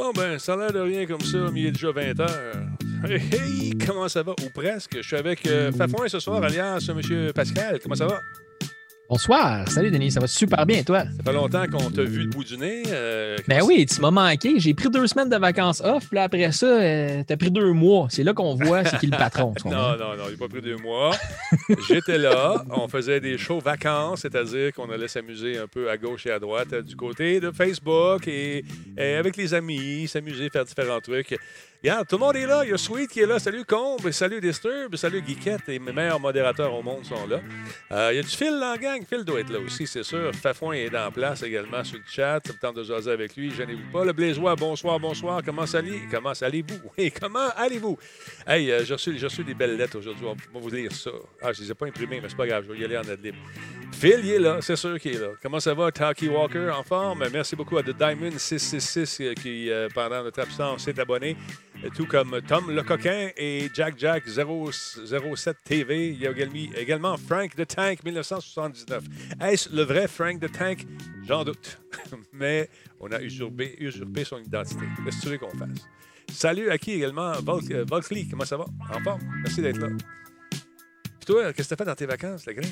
Bon, ben, ça a l'air de rien comme ça, mais il est déjà 20 h Hey, hey, comment ça va? Ou presque. Je suis avec euh, Fafouin ce soir, alias M. Pascal. Comment ça va? Bonsoir. Salut, Denis. Ça va super bien, toi? Ça fait longtemps qu'on t'a vu le bout du nez. Euh, ben oui, tu m'as manqué. J'ai pris deux semaines de vacances off, puis là, après ça, euh, t'as pris deux mois. C'est là qu'on voit c'est qui le patron. Non, non, non, il n'a pas pris deux mois. J'étais là, on faisait des shows vacances, c'est-à-dire qu'on allait s'amuser un peu à gauche et à droite euh, du côté de Facebook et, et avec les amis, s'amuser, faire différents trucs. Regarde, tout le monde est là. Il y a Sweet qui est là. Salut Combe, salut Disturb, salut Geekette. Et mes meilleurs modérateurs au monde sont là. Euh, il y a du Phil dans la gang. Phil doit être là aussi, c'est sûr. Fafouin est en place également sur le chat. Ça me tente de jaser avec lui. Gênez-vous pas. Le Blaisois, bonsoir, bonsoir. Comment allez Comment allez-vous? Oui, comment allez-vous? Hey, euh, j'ai reçu, des belles lettres aujourd'hui. On va vous lire ça. Ah, je ne les ai pas imprimées, mais c'est pas grave. Je vais y aller en ad libre. Phil, il est là. C'est sûr qu'il est là. Comment ça va, Taki Walker, en forme? Merci beaucoup à The Diamond 666 euh, qui, euh, pendant notre absence, s'est abonné tout comme Tom le coquin et Jack Jack 007 TV. Il y a également, Frank the Tank 1979. Est-ce le vrai Frank the Tank? J'en doute. Mais on a usurpé, usurpé son identité. Qu'est-ce que tu veux qu'on fasse? Salut à qui également? Vol- Volkly, comment ça va? En forme? Merci d'être là. Puis toi, qu'est-ce que tu as fait dans tes vacances, le grand?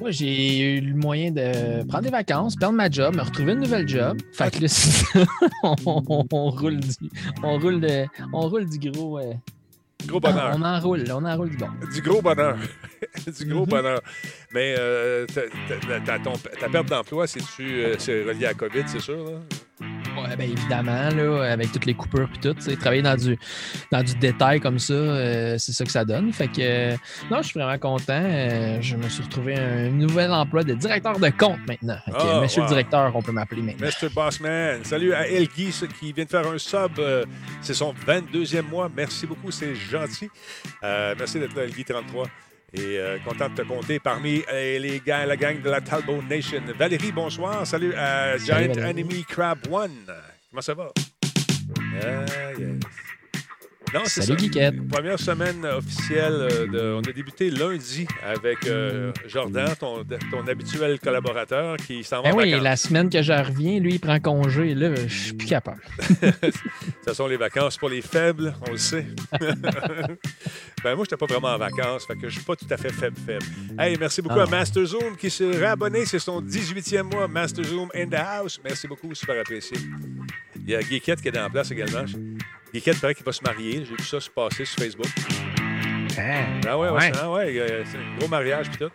Moi, j'ai eu le moyen de prendre des vacances, perdre ma job, me retrouver une nouvelle job. Fait que là, on, on- on roule du, on roule de- on roule du gros. euh, Gros bonheur. on enroule, on enroule du bon. Du gros bonheur. du gros Mhm. bonheur. Mais euh, ta, ta- ta- ton- ta perte d'emploi, c'est-tu euh, c'est relié à la COVID, c'est sûr? Là? Ouais, ben évidemment, là, avec toutes les coupures et tout, travailler dans du, dans du détail comme ça, euh, c'est ça que ça donne. Fait que, euh, non, je suis vraiment content. Je me suis retrouvé un nouvel emploi de directeur de compte maintenant. Fait que, Ah, monsieur wow. le directeur, on peut m'appeler maintenant. Mr. Bossman. Salut à Elgi ce qui vient de faire un sub. c'est son 22e mois. Merci beaucoup, c'est gentil. Merci d'être là, Elgi33. Et euh, content de te compter parmi euh, les gars, la gang de la Talbot Nation. Valérie, bonsoir. Salut à Giant. Enemy Crab One. Comment ça va? Ah, yes. Non, c'est Salut. Guiquette. Première semaine officielle. euh, de- on a débuté lundi avec euh, Jordan, ton, ton habituel collaborateur qui s'en va Ben en oui, vacances. la semaine que je reviens, lui, il prend congé. Là, je suis plus capable. Ce sont les vacances pour les faibles, on le sait. ben moi, je pas vraiment en vacances, fait que je suis pas tout à fait faible faible. Hey, merci beaucoup Ah à non. Master Zoom qui s'est réabonné. C'est son 18e mois. Master Zoom in the house. Merci beaucoup, super apprécié. Il y a Geekette qui est dans la place également. Geekette paraît qu'il va se marier. J'ai vu ça se passer sur Facebook. Ah ouais, ouais, Ouais. ah ouais, c'est un gros mariage puis tout.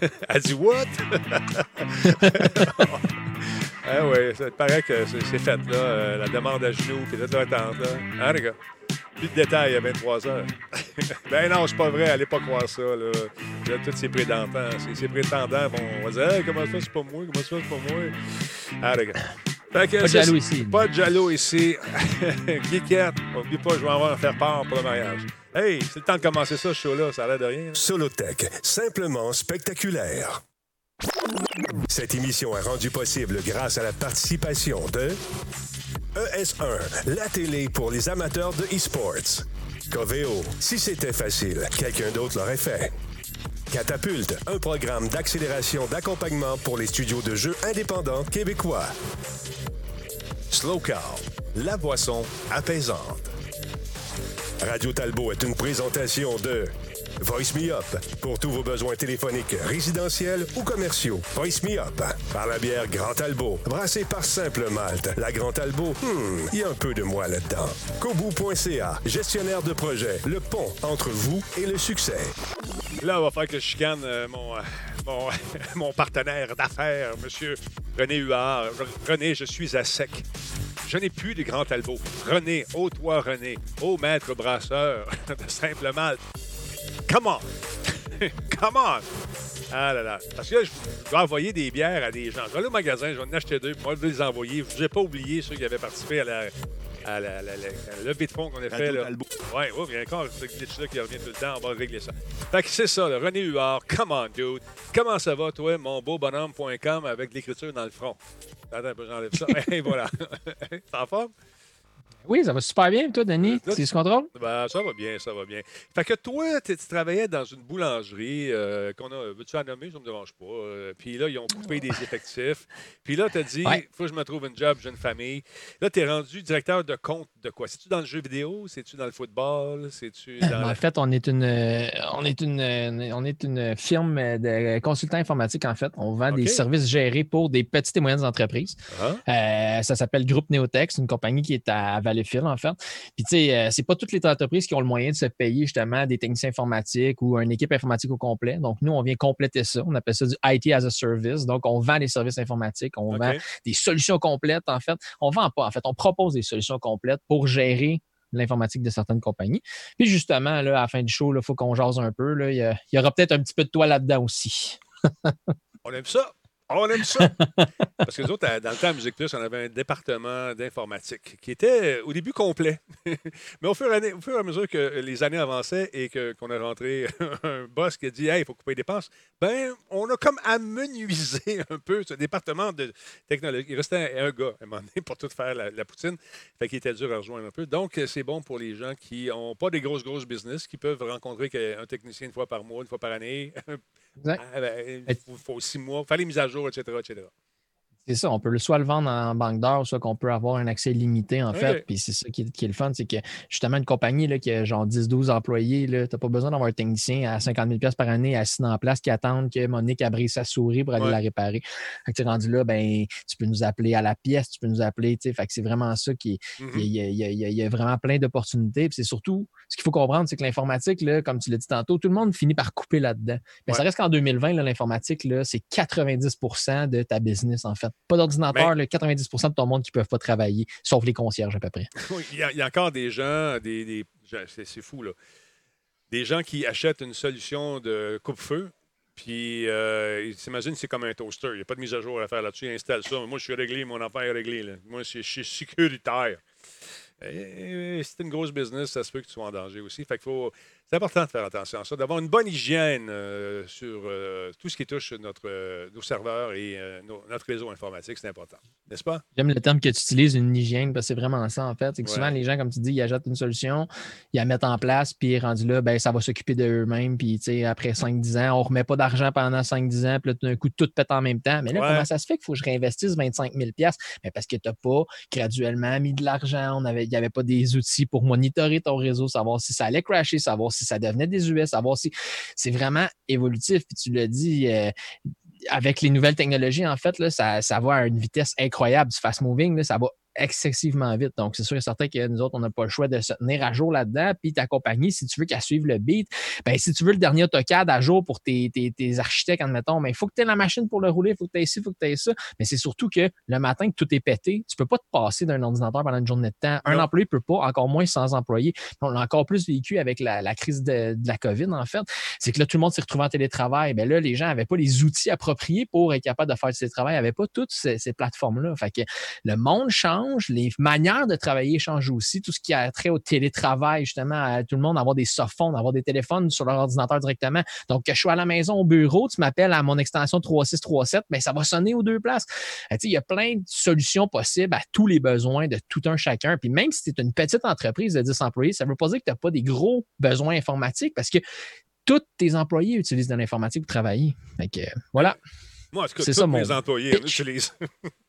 Elle dit what? ah ouais, ça paraît que c'est fait là, euh, la demande à genoux puis toute l'attente là. Hein les gars? Plus de détails à 23 heures. ben non, c'est pas vrai, allez pas croire ça là. Là, tous ces prétendants, ces, prétendants vont on va dire hey, comment ça c'est pas moi, comment ça c'est pas moi? Ah les gars. Fait que Pas de jaloux ici. pas de jaloux ici. Geekette, oublie pas, je vais en faire part pour le mariage. Hey, c'est le temps de commencer ça, ce show-là. Ça a l'air de rien. là. Solotech, simplement spectaculaire. Cette émission est rendue possible grâce à la participation de ES1, la télé pour les amateurs de e-sports. Coveo, si c'était facile, quelqu'un d'autre l'aurait fait. Catapulte, un programme d'accélération d'accompagnement pour les studios de jeux indépendants québécois. Slow Cow, la boisson apaisante. Radio Talbot est une présentation de Voice Me Up pour tous vos besoins téléphoniques résidentiels ou commerciaux. Voice Me Up par la bière Grand Talbot, brassée par Simple Malte. La Grand Talbot, hmm, il y a un peu de moi là-dedans. Kobu.ca, gestionnaire de projet, le pont entre vous et le succès. Là, on va faire que je chicane euh, mon, euh, mon, mon partenaire d'affaires, M. René Huard. René, je suis à sec. Je n'ai plus de grand talbot. René, ô toi, René, ô maître brasseur de simple malte. Come on! Come on! Ah là là. Parce que là, je dois envoyer des bières à des gens. Je vais aller au magasin, je vais en acheter deux, puis moi, je vais les envoyer. Je n'ai pas oublié ceux qui avaient participé à la, à la, la- la- la levée de fonds qu'on a fait. Là. Oui, oui, il y a encore ce glitch-là qui revient tout le temps. On va régler ça. Fait que c'est ça. René Huard, come on, dude. Comment ça va, toi, mon beau bonhomme.com avec l'écriture dans le front? Attends un peu, j'enlève ça. Et voilà. T'es en forme? Oui, ça va super bien, toi, Denis. Là, C'est ce contrôle? Ben, ça va bien, ça va bien. Fait que toi, tu tu travaillais dans une boulangerie euh, qu'on a. Veux-tu la nommer? Ça ne me dérange pas. Euh, puis là, ils ont coupé des effectifs. Puis là, tu as dit, il Ouais. faut que je me trouve une job, j'ai une famille. Là, tu es rendu directeur de compte de quoi? C'est-tu dans le jeu vidéo? C'est-tu dans le football? C'est-tu dans. En fait, on est une, euh, on est une, euh, on est une firme de consultants informatiques, en fait. On vend des services gérés pour des petites et moyennes entreprises. Ah, Euh, ça s'appelle Groupe Neotech, c'est une compagnie qui est à Valleyfield, en fait. Puis, tu sais, euh, c'est pas toutes les entreprises qui ont le moyen de se payer justement des techniciens informatiques ou une équipe informatique au complet. Donc, nous, on vient compléter ça. On appelle ça du IT as a service. Donc, on vend des services informatiques, on vend des solutions complètes, en fait. On vend pas, en fait. On propose des solutions complètes pour gérer l'informatique de certaines compagnies. Puis justement, là, à la fin du show, il faut qu'on jase un peu. là. Il y, a- il y aura peut-être un petit peu de toi là-dedans aussi. On aime ça. On aime ça. Parce que nous autres, dans le temps à Musique Plus, on avait un département d'informatique qui était euh, au début complet. Mais au fur, et à, mesure que les années avançaient et qu'on a rentré un boss qui a dit Hey, il faut couper les dépenses, ben, on a comme amenuisé un peu ce département de technologie. Il restait un gars à un moment donné pour tout faire la, la poutine. Fait qu'il était dur à rejoindre un peu. Donc, c'est bon pour les gens qui n'ont pas des grosses, grosses business, qui peuvent rencontrer un technicien une fois par mois, une fois par année. Ah, ben, il faut, faut six mois, faire les mises à jour, etc. etc. C'est ça, on peut soit le vendre en banque d'heures, soit qu'on peut avoir un accès limité, en fait. Puis c'est ça qui est, qui est le fun, c'est que justement, une compagnie là, qui a genre 10-12 employés, tu n'as pas besoin d'avoir un technicien à 50 000 par année assis la place qui attendent que Monique a brisé sa souris pour aller la réparer. Fait que tu es rendu là, ben, tu peux nous appeler à la pièce, tu peux nous appeler, tu sais. Fait que c'est vraiment ça qui est, il y, a, y y y vraiment plein d'opportunités. Puis c'est surtout, ce qu'il faut comprendre, c'est que l'informatique, comme tu l'as dit tantôt, tout le monde finit par couper là-dedans. Mais ça reste qu'en 2020, là, l'informatique, c'est 90% de ta business, en fait. Pas d'ordinateur, là, 90% de ton monde qui ne peuvent pas travailler, sauf les concierges à peu près. Il, y a, il y a encore des gens, des, c'est, fou, là. Des gens qui achètent une solution de coupe-feu, puis euh, ils s'imaginent que c'est comme un toaster. Il n'y a pas de mise à jour à faire là-dessus. Ils installent ça. Moi, je suis réglé, mon affaire est réglée. là. Moi, je suis sécuritaire. C'est une grosse business, ça se peut que tu sois en danger aussi. Fait qu'il faut. C'est important de faire attention à ça, d'avoir une bonne hygiène euh, sur euh, tout ce qui touche notre, euh, nos serveurs et nos- notre réseau informatique. C'est important, n'est-ce pas? J'aime le terme que tu utilises, une hygiène, parce que c'est vraiment ça, en fait. C'est que Ouais. souvent, les gens, comme tu dis, ils achètent une solution, ils la mettent en place, puis rendu là, ben, ça va s'occuper d'eux-mêmes. Puis, tu sais, après 5-10 ans, on ne remet pas d'argent pendant 5-10 ans, puis là, tout d'un coup, tout pète en même temps. Mais là, Ouais. comment ça se fait qu'il faut que je réinvestisse 25 000 Mais parce que tu n'as pas graduellement mis de l'argent. Il n'y avait pas des outils pour monitorer ton réseau, savoir si ça allait crasher, savoir si ça devenait des US, savoir si. C'est vraiment évolutif. Puis tu l'as dit, euh, avec les nouvelles technologies, en fait, ça, va à une vitesse incroyable du fast moving. ça va excessivement vite. Donc, c'est sûr et certain que nous autres, on n'a pas le choix de se tenir à jour là-dedans. Puis ta compagnie, si tu veux qu'elle suive le beat, ben, si tu veux le dernier AutoCAD à jour pour tes, tes, tes architectes, admettons, ben, il faut que tu aies la machine pour le rouler, il faut que tu aies ci, il faut que tu aies ça. Mais c'est surtout que le matin que tout est pété, tu peux pas te passer d'un ordinateur pendant une journée de temps. Un Non. employé peut pas, encore moins sans employé. On l'a encore plus vécu avec la, la crise de, de la COVID, en fait. C'est que là, tout le monde s'est retrouvé en télétravail. Ben là, les gens n'avaient pas les outils appropriés pour être capable de faire du télétravail. Ils n'avaient pas toutes ces, ces plateformes-là. Fait que le monde change, les manières de travailler changent aussi. Tout ce qui a trait au télétravail, justement, à tout le monde avoir des softphones, avoir des téléphones sur leur ordinateur directement. Donc, que je sois à la maison, au bureau, tu m'appelles à mon extension 3637, ben, ça va sonner aux deux places. Euh, tu sais, Il y a plein de solutions possibles à tous les besoins de tout un chacun. Puis même si tu es une petite entreprise de 10 employés, ça ne veut pas dire que tu n'as pas des gros besoins informatiques parce que tous tes employés utilisent de l'informatique pour travailler. Euh, voilà. Moi, cas, C'est tous ça, mes mon employés en pitch. utilisent.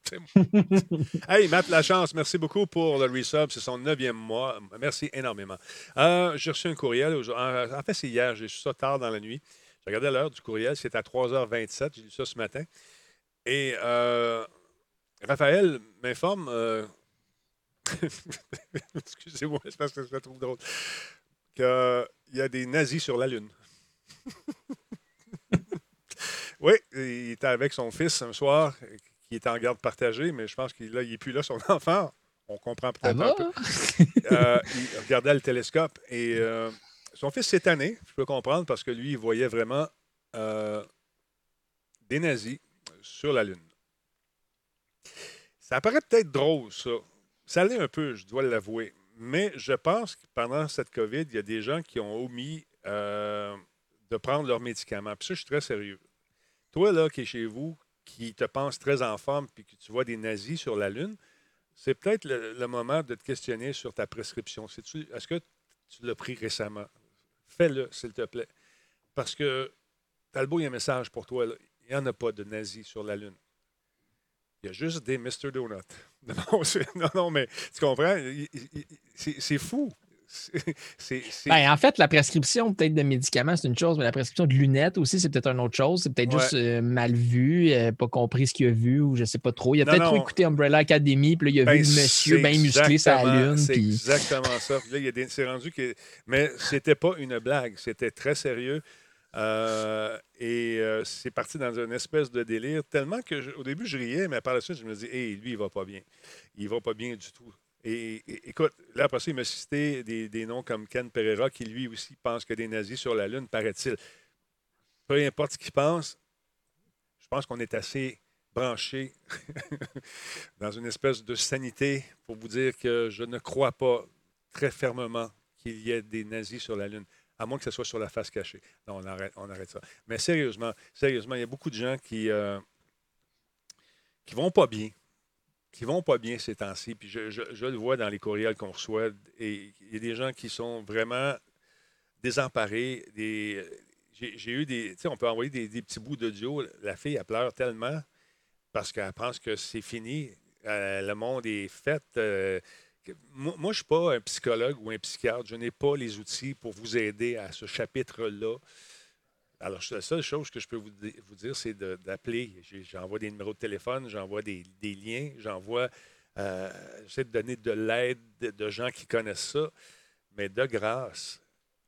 C'est bon. hey, Matt Lachance, merci beaucoup pour le resub. C'est son neuvième mois. Merci énormément. Euh, j'ai reçu un courriel. aujourd'hui. En fait, c'est hier. J'ai reçu ça tard dans la nuit. J'ai regardé l'heure du courriel. C'était à 3h27. J'ai lu ça ce matin. Et euh, Raphaël m'informe. euh, Excusez-moi, c'est parce que je le trouve drôle. Qu'il y a des nazis sur la Lune. Oui, il était avec son fils un soir, qui était en garde partagée, mais je pense qu'il n'est plus là, son enfant. On comprend peut-être va? un peu. Euh, il regardait le télescope et euh, son fils s'est tanné, je peux comprendre, parce que lui, il voyait vraiment euh, des nazis sur la Lune. Ça paraît peut-être drôle, ça. Ça l'est un peu, je dois l'avouer. Mais je pense que pendant cette COVID, il y a des gens qui ont omis euh, de prendre leurs médicaments. Puis ça, je suis très sérieux. Toi, là, qui es chez vous, qui te penses très en forme, puis que tu vois des nazis sur la Lune, c'est peut-être le, moment de te questionner sur ta prescription. Est-ce que tu l'as pris récemment? Fais-le, s'il te plaît. Parce que, Talbot, il y a un message pour toi. Il n'y en a pas de nazis sur la Lune. Il y a juste des Mr. Donut. Non, non, mais tu comprends? C'est fou. Ben, en fait, la prescription peut-être de médicaments, c'est une chose, mais la prescription de lunettes aussi, c'est peut-être une autre chose. C'est peut-être juste euh, mal vu, euh, pas compris ce qu'il a vu, ou je sais pas trop. Il a peut-être trop écouté Umbrella Academy, puis là, il a vu ben, le monsieur bien musclé la lune. C'est exactement ça. là, il s'est rendu que. Mais c'était pas une blague, c'était très sérieux. Euh, et c'est parti dans une espèce de délire, tellement que au début, je riais, mais par la suite, je me dis, hé, lui, il va pas bien. Il va pas bien du tout. Et, écoute, là, après ça, il m'a cité des, noms comme Ken Pereira, qui lui aussi pense que des nazis sur la Lune, paraît-il. Peu importe ce qu'il pense, je pense qu'on est assez branché dans une espèce de sanité pour vous dire que je ne crois pas très fermement qu'il y ait des nazis sur la Lune, à moins que ce soit sur la face cachée. Non, on arrête, on arrête ça. Mais sérieusement, sérieusement, il y a beaucoup de gens qui ne euh, vont pas bien qui vont pas bien ces temps-ci. Puis je, le vois dans les courriels qu'on reçoit. Il y a des gens qui sont vraiment désemparés. J'ai, eu des. On peut envoyer des, petits bouts d'audio. La fille, elle pleure tellement parce qu'elle pense que c'est fini. Euh, le monde est fait. Euh, moi, je ne suis pas un psychologue ou un psychiatre. Je n'ai pas les outils pour vous aider à ce chapitre-là. Alors, la seule chose que je peux vous, dire, c'est d'appeler. J'envoie des numéros de téléphone, j'envoie des, liens, j'envoie. Euh, j'essaie de donner de l'aide de, gens qui connaissent ça. Mais de grâce,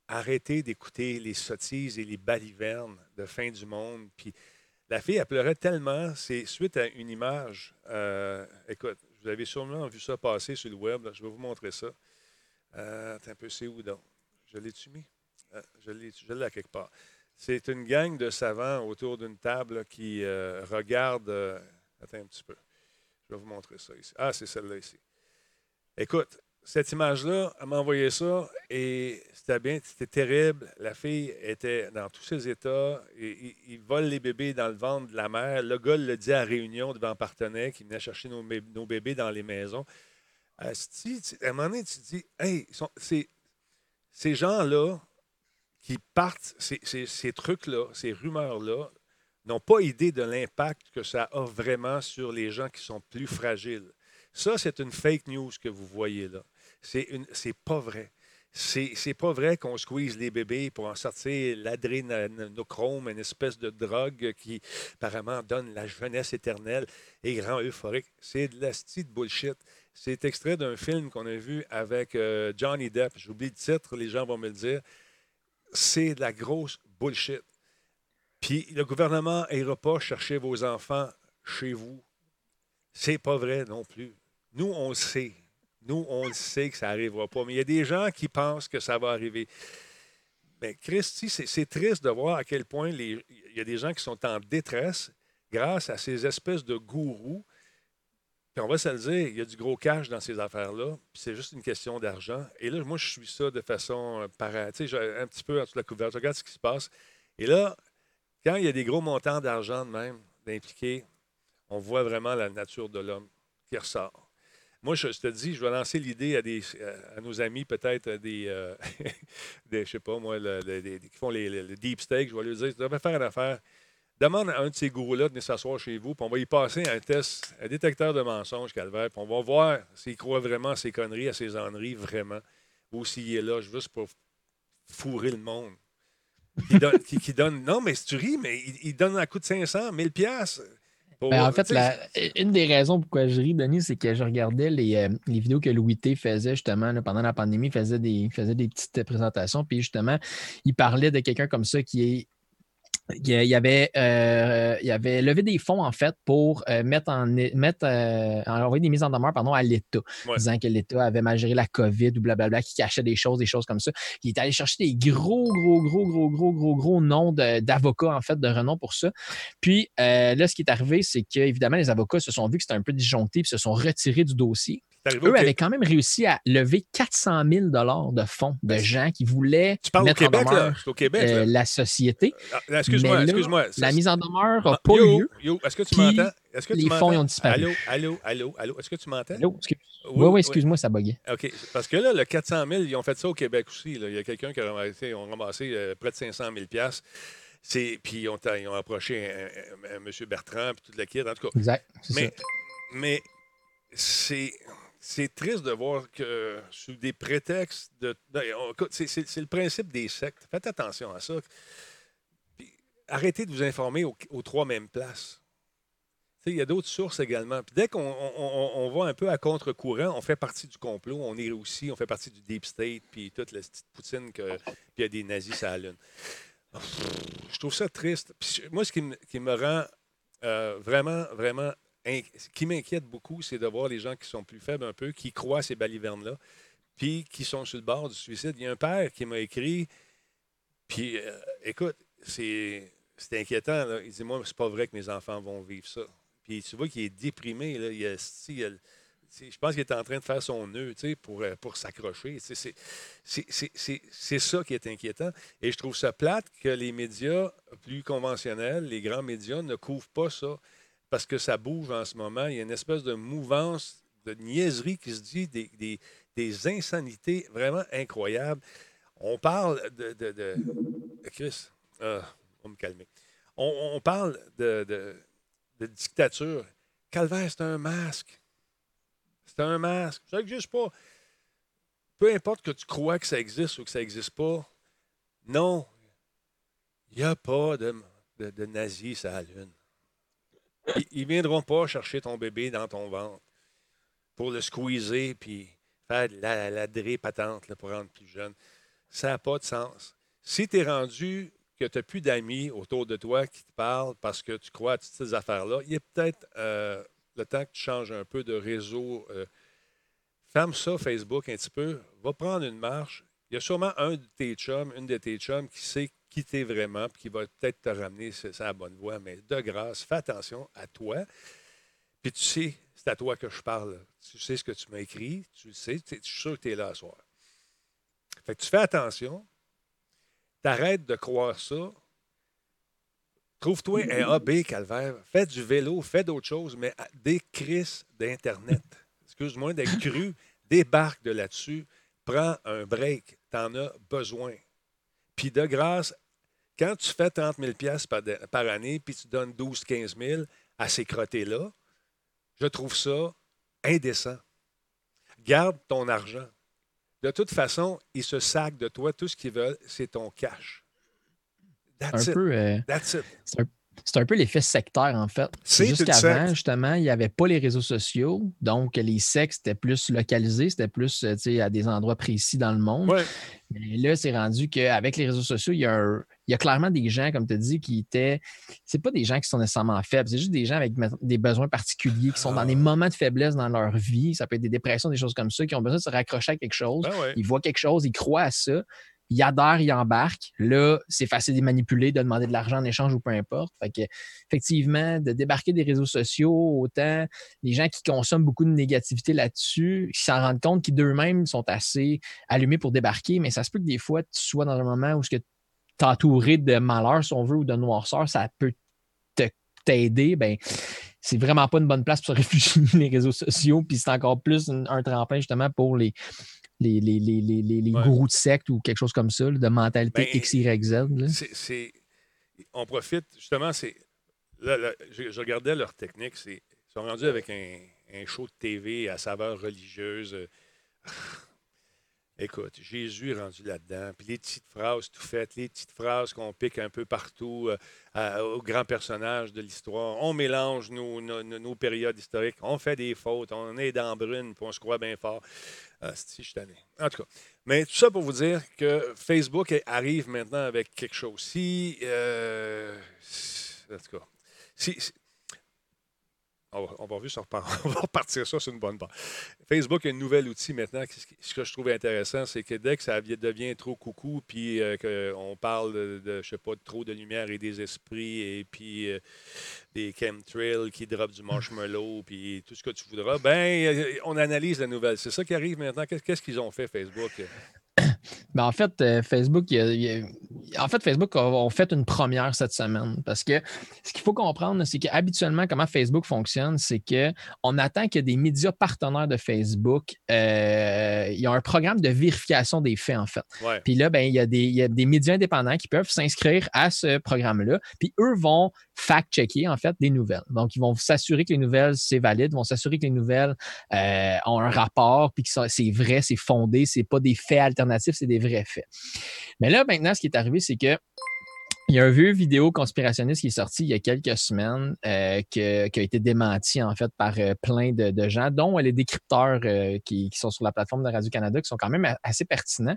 arrêtez d'écouter les sottises et les balivernes de fin du monde. Puis la fille, elle pleurait tellement. C'est suite à une image. Euh, écoute, vous avez sûrement vu ça passer sur le web. Je vais vous montrer ça. Euh, un peu, c'est où donc? Je l'ai-tu mis? Euh, je l'ai à quelque part. C'est une gang de savants autour d'une table qui euh, regardent. Euh, attends un petit peu. Je vais vous montrer ça ici. Ah, c'est celle-là ici. Écoute, cette image-là, elle m'a envoyé ça et c'était bien, c'était terrible. La fille était dans tous ses états. Et, il, vole les bébés dans le ventre de la mère. Le gars le dit à Réunion devant Partenay qui venait chercher nos, bébés dans les maisons. à un moment donné, tu te dis, hey, ces gens-là, qui partent, ces, trucs-là, ces rumeurs-là, n'ont pas idée de l'impact que ça a vraiment sur les gens qui sont plus fragiles. Ça, c'est une fake news que vous voyez là. C'est, pas vrai. C'est, pas vrai qu'on squeeze les bébés pour en sortir l'adrénochrome, une espèce de drogue qui apparemment donne la jeunesse éternelle et rend euphorique. C'est de la de bullshit. C'est extrait d'un film qu'on a vu avec euh, Johnny Depp. J'oublie le titre, les gens vont me le dire c'est de la grosse bullshit. Puis le gouvernement n'ira pas chercher vos enfants chez vous. C'est pas vrai non plus. Nous, on le sait. Nous, on le sait que ça n'arrivera pas. Mais il y a des gens qui pensent que ça va arriver. Mais Christy, c'est triste de voir à quel point il y a des gens qui sont en détresse grâce à ces espèces de gourous puis on va se le dire, il y a du gros cash dans ces affaires-là, puis c'est juste une question d'argent. Et là, moi, je suis ça de façon euh, par, tu sais, un petit peu en dessous de la couverture. Regarde ce qui se passe. Et là, quand il y a des gros montants d'argent de même d'impliquer, on voit vraiment la nature de l'homme qui ressort. Moi, je, te dis, je vais lancer l'idée à, à nos amis, peut-être des, euh, des, je sais pas moi, qui font les, les, deep steaks. Je vais leur dire, tu devrais faire une affaire Demande à un de ces gourous-là de venir s'asseoir chez vous, puis on va y passer un test, un détecteur de mensonges, Calvaire, puis on va voir s'il croit vraiment à ses conneries, à ses enneries, vraiment, ou s'il est là juste pour fourrer le monde. Qui donne, non, mais si tu ris, mais il, donne un coup de 500, 1000 pièces. Ben, en fait, une des raisons pourquoi je ris, Denis, c'est que je regardais les, euh, vidéos que Louis T faisait justement pendant la pandémie, il faisait des, il faisait des petites présentations, puis justement, il parlait de quelqu'un comme ça qui est il y avait, euh, il avait levé des fonds, en fait, pour euh, mettre en mettre euh, envoyer des mises en demeure pardon, à l'État, disant que l'État avait mal géré la COVID ou blablabla, qui cachait des choses, des choses comme ça. Il est allé chercher des gros, gros, gros, gros, gros, gros, gros noms d'avocats, en fait, de renom pour ça. Puis là, ce qui est arrivé, c'est qu'évidemment, les avocats se sont vus que c'était un peu disjoncté, puis se sont retirés du dossier. Eux avaient quand même réussi à lever 400 000 de fonds de gens qui voulaient tu parles mettre au Québec, en demeure là. au Québec, euh, la société. Ah, excuse-moi, Mais là, excuse-moi. La mise en demeure n'a Ah, pas yo, eu lieu. Yo, est-ce que tu m'entends? Est-ce que tu les fonds, ils ont disparu. Allô, allô, allô, allô. Est-ce que tu m'entends? Allô? Excuse- Oui, Oui, oui, oui. excuse-moi, ça buguait. OK. Parce que là, le 400 000, ils ont fait ça au Québec aussi. là. Il y a quelqu'un qui a ramassé, ils ont ramassé euh, près de 500 000 C'est, Puis ils ont, ils ont approché un, un- un M. Bertrand, puis toute la kit. En tout cas, Exact. mais, ça. mais c'est, c'est triste de voir que sous des prétextes de. écoute, c'est, le principe des sectes. Faites attention à ça. Puis arrêtez de vous informer aux, trois mêmes places. Il y a d'autres sources également. Puis dès qu'on on, on- va un peu à contre-courant, on fait partie du complot. On est aussi, on fait partie du Deep State, puis toute la petite poutine, que, puis il y a des nazis sur la Lune. Je trouve ça triste. Puis moi, ce qui me, qui me rend euh, vraiment, vraiment. Ce qui m'inquiète beaucoup, c'est de voir les gens qui sont plus faibles un peu, qui croient à ces balivernes-là, puis qui sont sur le bord du suicide. Il y a un père qui m'a écrit, puis euh, écoute, c'est inquiétant. là. Il dit Moi, c'est pas vrai que mes enfants vont vivre ça. Puis tu vois qu'il est déprimé. Là. Il a- je pense qu'il est en train de faire son nœud pour, euh, pour s'accrocher. C'est ça qui est inquiétant. Et je trouve ça plate que les médias plus conventionnels, les grands médias, ne couvrent pas ça parce que ça bouge en ce moment. Il y a une espèce de mouvance de niaiserie qui se dit, des, insanités vraiment incroyables. On parle de. Chris, ah, on me calmer. On, parle de, dictature. Calvaire, c'est un masque. C'est un masque. Ça n'existe pas. Peu importe que tu crois que ça existe ou que ça n'existe pas, non, il n'y a pas de, de, nazis sur la Lune. Ils ne viendront pas chercher ton bébé dans ton ventre pour le squeezer puis faire de la, la patente pour rendre plus jeune. Ça n'a pas de sens. Si tu es rendu que tu n'as plus d'amis autour de toi qui te parlent parce que tu crois à toutes ces affaires-là, il est peut-être euh, le temps que tu changes un peu de réseau. euh, ferme ça, Facebook, un petit peu. Va prendre une marche. Il y a sûrement un de tes chums, une de tes chums qui sait qui vraiment puis qui va peut-être te ramener sur la bonne voie. Mais de grâce, fais attention à toi. Puis tu sais, c'est à toi que je parle. Tu sais ce que tu m'as écrit. Tu le sais. tu- Je suis sûr que tu es là ce soir. Fait que tu fais attention. T'arrêtes de croire ça. Trouve-toi un AB, Calvaire. Fais du vélo, fais d'autres choses, mais à- des crises d'Internet. Excuse-moi d'être cru. Débarque de là-dessus. Prends un break. T'en as besoin. Puis de grâce, quand tu fais 30 000 piastres par, de- par année, puis tu donnes 12-15 000 à ces crottés-là, je trouve ça indécent. Garde ton argent. De toute façon, ils se sacent de toi. Tout ce qu'ils veulent, c'est ton cash. That's Un it. peu, euh, That's it. c'est un, c'est un peu l'effet sectaire, en fait. Jusqu'avant, justement, il n'y avait pas les réseaux sociaux. Donc, les sectes, c'était plus localisé, c'était plus euh, à des endroits précis dans le monde. Ouais. Mais là, c'est rendu qu'avec les réseaux sociaux, il y, a un- il y a clairement des gens, comme tu as dit, qui étaient. C'est pas des gens qui sont nécessairement faibles, c'est juste des gens avec des besoins particuliers, qui sont dans des Ah. moments de faiblesse dans leur vie. Ça peut être des dépressions, des choses comme ça, qui ont besoin de se raccrocher à quelque chose. Ben ouais. Ils voient quelque chose, ils croient à ça. Ils adhèrent, ils embarquent. Là, c'est facile de manipuler, de demander de l'argent en échange ou peu importe. Fait que, effectivement, de débarquer des réseaux sociaux, autant les gens qui consomment beaucoup de négativité là-dessus, qui s'en rendent compte qu'ils d'eux-mêmes sont assez allumés pour débarquer, mais ça se peut que des fois, tu sois dans un moment où tu es entouré de malheur, si on veut, ou de noirceur, ça peut t'aider. Ben, c'est vraiment pas une bonne place pour se réfugier les réseaux sociaux, puis c'est encore plus un tremplin justement pour les, les, les, les, les, Ouais. gourous de secte ou quelque chose comme ça, là, de mentalité Ben, X, Y, Z. là. C'est- c'est- on profite, justement, c'est. Là, là, je, je regardais leur technique. c'est- Ils sont rendus avec un, un show de TV à saveur religieuse. Écoute, Jésus est rendu là-dedans. Puis les petites phrases tout faites, les petites phrases qu'on pique un peu partout euh, aux grands personnages de l'histoire. On mélange nos, périodes historiques. On fait des fautes. On est dans brune, puis on se croit bien fort. Ah, si, je tanné. En tout cas. Mais tout ça pour vous dire que Facebook arrive maintenant avec quelque chose. Si. euh, en tout cas. Si- on va, on va juste on va repartir ça sur une bonne part. Facebook a un nouvel outil maintenant. Ce que je trouve intéressant, c'est que dès que ça vi- devient trop coucou, puis euh, qu'on parle de, je sais pas, de trop de lumière et des esprits, et puis euh, des chemtrails qui dropent du marshmallow, puis tout ce que tu voudras, ben, euh, on analyse la nouvelle. C'est ça qui arrive maintenant. Qu'est- Qu'est-ce qu'ils ont fait, Facebook? Ben, en fait, euh, Facebook, il y a- il y a- en fait, Facebook a fait une première cette semaine parce que ce qu'il faut comprendre, c'est qu'habituellement, comment Facebook fonctionne, c'est qu'on attend que des médias partenaires de Facebook, euh, il y a un programme de vérification des faits, en fait. Ouais. Puis là, ben, il, y a des, il y a des médias indépendants qui peuvent s'inscrire à ce programme-là. Puis eux vont fact-checker, en fait, des nouvelles. Donc, ils vont s'assurer que les nouvelles, c'est valide, vont s'assurer que les nouvelles euh, ont un rapport, puis que c'est vrai, c'est fondé, c'est pas des faits alternatifs, c'est des vrais faits. Mais là, maintenant, ce qui est arrivé, c'est que il y a un vieux vidéo conspirationniste qui est sorti il y a quelques semaines euh, que- qui a été démenti en fait par euh, plein de, de gens, dont les décrypteurs euh, qui, qui sont sur la plateforme de Radio-Canada, qui sont quand même assez pertinents.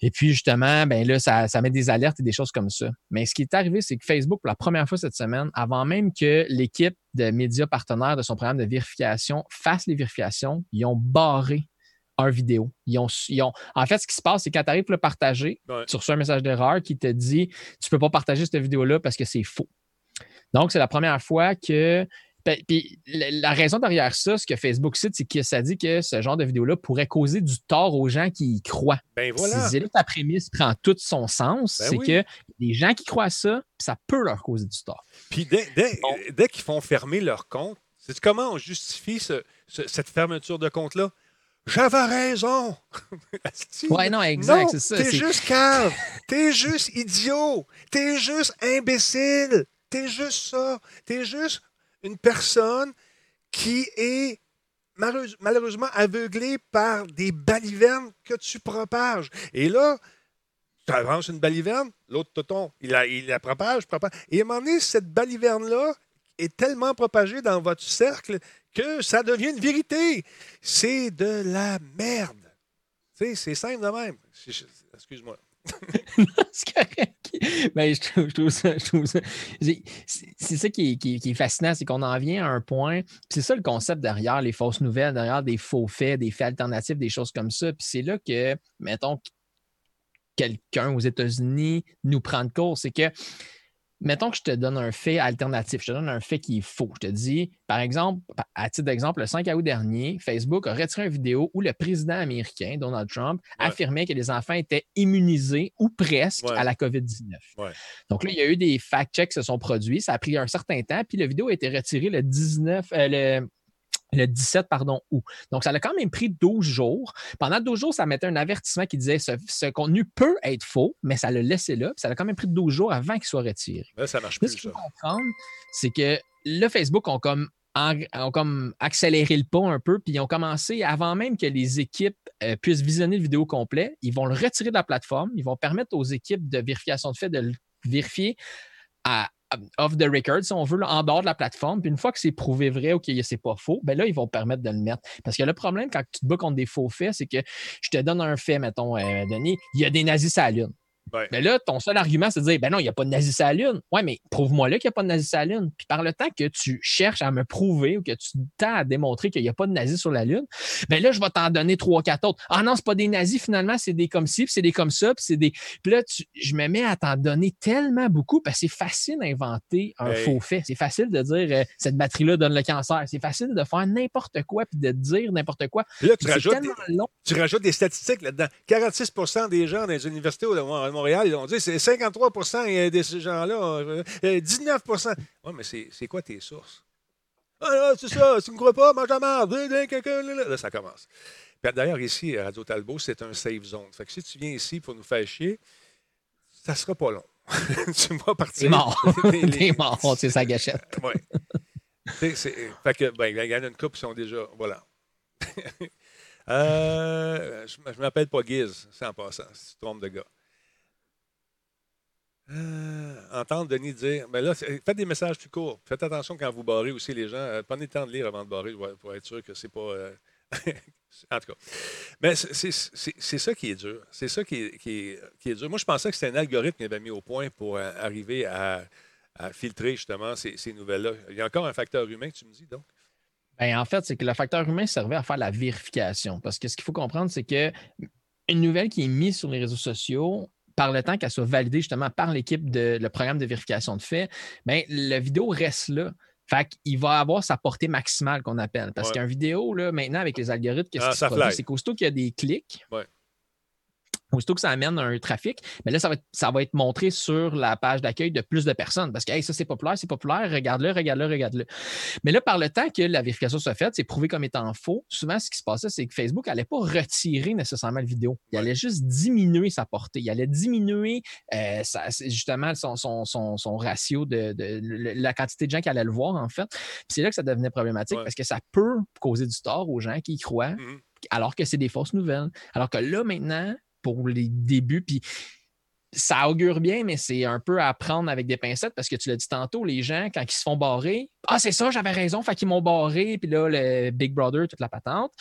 Et puis justement, ben là, ça, ça met des alertes et des choses comme ça. Mais ce qui est arrivé, c'est que Facebook, pour la première fois cette semaine, avant même que l'équipe de médias partenaires de son programme de vérification fasse les vérifications, ils ont barré un vidéo. Ils ont, ils ont- en fait, ce qui se passe, c'est quand tu arrives pour le partager, Ouais. tu reçois un message d'erreur qui te dit tu peux pas partager cette vidéo-là parce que c'est faux. Donc, c'est la première fois que. Puis- Puis la raison derrière ça, ce que Facebook cite, c'est que ça dit que ce genre de vidéo-là pourrait causer du tort aux gens qui y croient. Ben voilà. C'est là que ta prémisse prend tout son sens. Ben c'est oui. que les gens qui croient à ça, ça peut leur causer du tort. Puis dès, dès- Bon. dès qu'ils font fermer leur compte, c'est comment on justifie ce- ce- cette fermeture de compte-là? J'avais raison! Ouais, non, exact, c'est ça. T'es juste cave! T'es juste idiot! T'es juste imbécile! T'es juste ça! T'es juste une personne qui est malheureuse- malheureusement aveuglée par des balivernes que tu propages. Et là, tu avances une baliverne, l'autre toton, il la, il la propage, propage. Et à un moment donné, cette baliverne-là est tellement propagée dans votre cercle que ça devient une vérité. C'est de la merde. C'est simple de même. Excuse-moi. c'est correct. Ben, je, trouve, je trouve ça. C'est ça qui est, qui est- fascinant, c'est qu'on en vient à un point. C'est ça le concept derrière les fausses nouvelles, derrière des faux faits, des faits alternatifs, des choses comme ça. Puis c'est là que, mettons, quelqu'un aux États-Unis nous prend de court, c'est que, mettons que je te donne un fait alternatif, je te donne un fait qui est faux. Je te dis, par exemple, à titre d'exemple, le 5 août dernier, Facebook a retiré une vidéo où le président américain, Donald Trump, Ouais. affirmait que les enfants étaient immunisés ou presque Ouais. à la COVID-19. Ouais. Donc là, il y a eu des fact-checks qui se sont produits. Ça a pris un certain temps, puis la vidéo a été retirée le 19, euh, le, le 17 pardon, août. Donc, ça a quand même pris 12 jours. Pendant 12 jours, ça mettait un avertissement qui disait ce, ce contenu peut être faux, mais ça le laissait là. Puis ça a quand même pris 12 jours avant qu'il soit retiré. Là, ça marche Là, plus, ce qu'il faut comprendre, c'est que le Facebook ont comme, ont comme accéléré le pas un peu, puis ils ont commencé, avant même que les équipes euh, puissent visionner le vidéo complet, ils vont le retirer de la plateforme, ils vont permettre aux équipes de vérification de fait de le vérifier à- off the record, si on veut, là, en dehors de la plateforme. Puis une fois que c'est prouvé vrai ou que c'est pas faux, ben là, ils vont permettre de le mettre. Parce que le problème, quand tu te bats contre des faux faits, c'est que je te donne un fait, mettons, euh, Denis, il y a des nazis à la Lune. Mais là, ton seul argument, c'est de dire, ben non, il n'y a pas de nazis sur la Lune. Ouais, mais prouve-moi là qu'il n'y a pas de nazis sur la Lune. Puis par le temps que tu cherches à me prouver ou que tu tends à démontrer qu'il n'y a pas de nazis sur la Lune, ben là, je vais t'en donner trois, quatre autres. Ah non, c'est pas des nazis, finalement, c'est des comme ci, puis c'est des comme ça, puis c'est des. Puis là, tu- je me mets à t'en donner tellement beaucoup parce que c'est facile d'inventer un Hey. faux fait. C'est facile de dire euh, cette batterie-là donne le cancer. C'est facile de faire n'importe quoi puis de dire n'importe quoi. Là, tu rajoutes, tellement des, long. tu rajoutes des statistiques là-dedans. 46 des gens dans les universités Mo- Montréal, ils ont dit c'est 53% de ces gens-là. euh, euh, 19% Oui, mais c'est quoi tes sources? Ah c'est ça, tu ne crois pas, mange la merde. là, ça commence. D'ailleurs, ici, à Radio Talbot, c'est un safe zone. Fait que si tu viens ici pour nous faire chier, ça sera pas long. tu vas partir. T'es mort. T'es mort, c'est sa gâchette. C'est- fait que, ben, il y en a une couple qui sont déjà. Voilà. Euh, je ne m'appelle pas Giz, c'est en passant, si tu te trompes de gars. Euh, entendre Denis dire. Ben là, faites des messages plus courts. Faites attention quand vous barrez aussi les gens. Euh, prenez le temps de lire avant de barrer pour être sûr que c'est pas. euh, en tout cas. Mais c'est- ça qui est dur. C'est ça qui est, qui, est, qui dur. Moi, je pensais que c'était un algorithme qu'il avait mis au point pour arriver à, filtrer justement ces, nouvelles-là. Il y a encore un facteur humain, tu me dis donc? Ben, en fait, c'est que le facteur humain servait à faire la vérification. Parce que ce qu'il faut comprendre, c'est que une nouvelle qui est mise sur les réseaux sociaux, par le temps qu'elle soit validée justement par l'équipe de le programme de vérification de fait, bien, la vidéo reste là. Fait qu'il va avoir sa portée maximale qu'on appelle. Parce Ouais. qu'un vidéo, là, maintenant, avec les algorithmes, qu'est-ce Ah, qui se produit? C'est qu'aussitôt qu'il y a des clics, Ouais. Aussitôt que ça amène un trafic, mais là, ça va, être, ça va être montré sur la page d'accueil de plus de personnes. Parce que hey, ça, c'est populaire, c'est populaire, regarde-le, regarde-le, regarde-le. Mais là, par le temps que la vérification soit faite, c'est prouvé comme étant faux. Souvent, ce qui se passait, c'est que Facebook n'allait pas retirer nécessairement la vidéo. Il allait juste diminuer sa portée. Il allait diminuer euh, sa- justement son, son, son, son ratio de, la quantité de gens qui allaient le voir, en fait. Puis c'est là que ça devenait problématique Ouais. parce que ça peut causer du tort aux gens qui y croient, Mhm. alors que c'est des fausses nouvelles. Alors que là, maintenant, pour les débuts, puis ça augure bien, mais c'est un peu à prendre avec des pincettes parce que tu l'as dit tantôt, les gens, quand ils se font barrer, ah, c'est ça, j'avais raison, fait qu'ils m'ont barré, puis là, le Big Brother, toute la patente.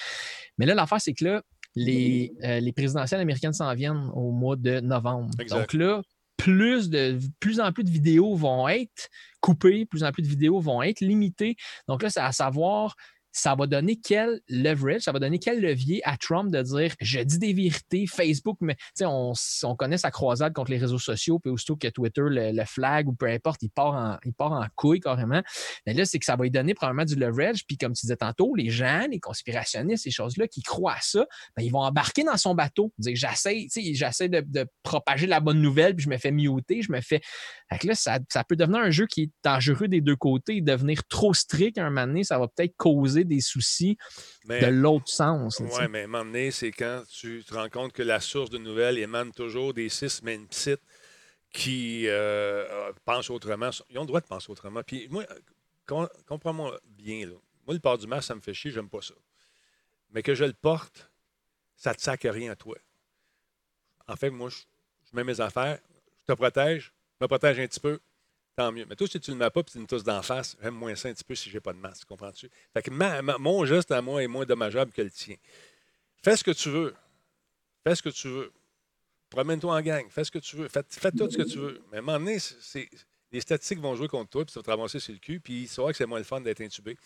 Mais là, l'affaire, c'est que là, les, euh, les présidentielles américaines s'en viennent au mois de novembre. Exact. Donc là, plus, de, plus en plus de vidéos vont être coupées, plus en plus de vidéos vont être limitées. Donc là, c'est à savoir ça va donner quel leverage, ça va donner quel levier à Trump de dire je dis des vérités, Facebook, mais on, on connaît sa croisade contre les réseaux sociaux, puis aussitôt que Twitter le, le flag ou peu importe, il part en, il part en couille carrément. Mais là, c'est que ça va lui donner probablement du leverage, puis comme tu disais tantôt, les gens, les conspirationnistes, ces choses-là qui croient à ça, ben, ils vont embarquer dans son bateau, dire j'essaie, j'essaie de, de propager la bonne nouvelle, puis je me fais muter, je me fais. Fait que là, ça, ça peut devenir un jeu qui est dangereux des deux côtés, devenir trop strict à un moment donné, ça va peut-être causer des soucis Mais, de l'autre sens. ouais, mais à un moment donné, c'est quand tu te rends compte que la source de nouvelles émane toujours des six mêmes sites qui euh, euh, pensent autrement. Ils ont le droit de penser autrement. Puis moi, com- comprends-moi bien, là. Moi, le port du masque, ça me fait chier, j'aime pas ça. Mais que je le porte, ça te sac rien à toi. En fait, moi, je, je mets mes affaires, je te protège, je me protège un petit peu, tant mieux. Mais toi, si tu ne le mets pas et tu me tousses d'en face, j'aime moins ça un petit peu si j'ai pas de masque, comprends-tu? Fait que mon geste à moi est moins dommageable que le tien. Fais ce que tu veux. Fais ce que tu veux. Promène-toi en gang. Fais ce que tu veux. Fais, tout ce que tu veux. Mais à un moment donné, les statistiques vont jouer contre toi, puis ça va te ramasser sur le cul, puis c'est vrai que c'est moins le fun d'être intubé.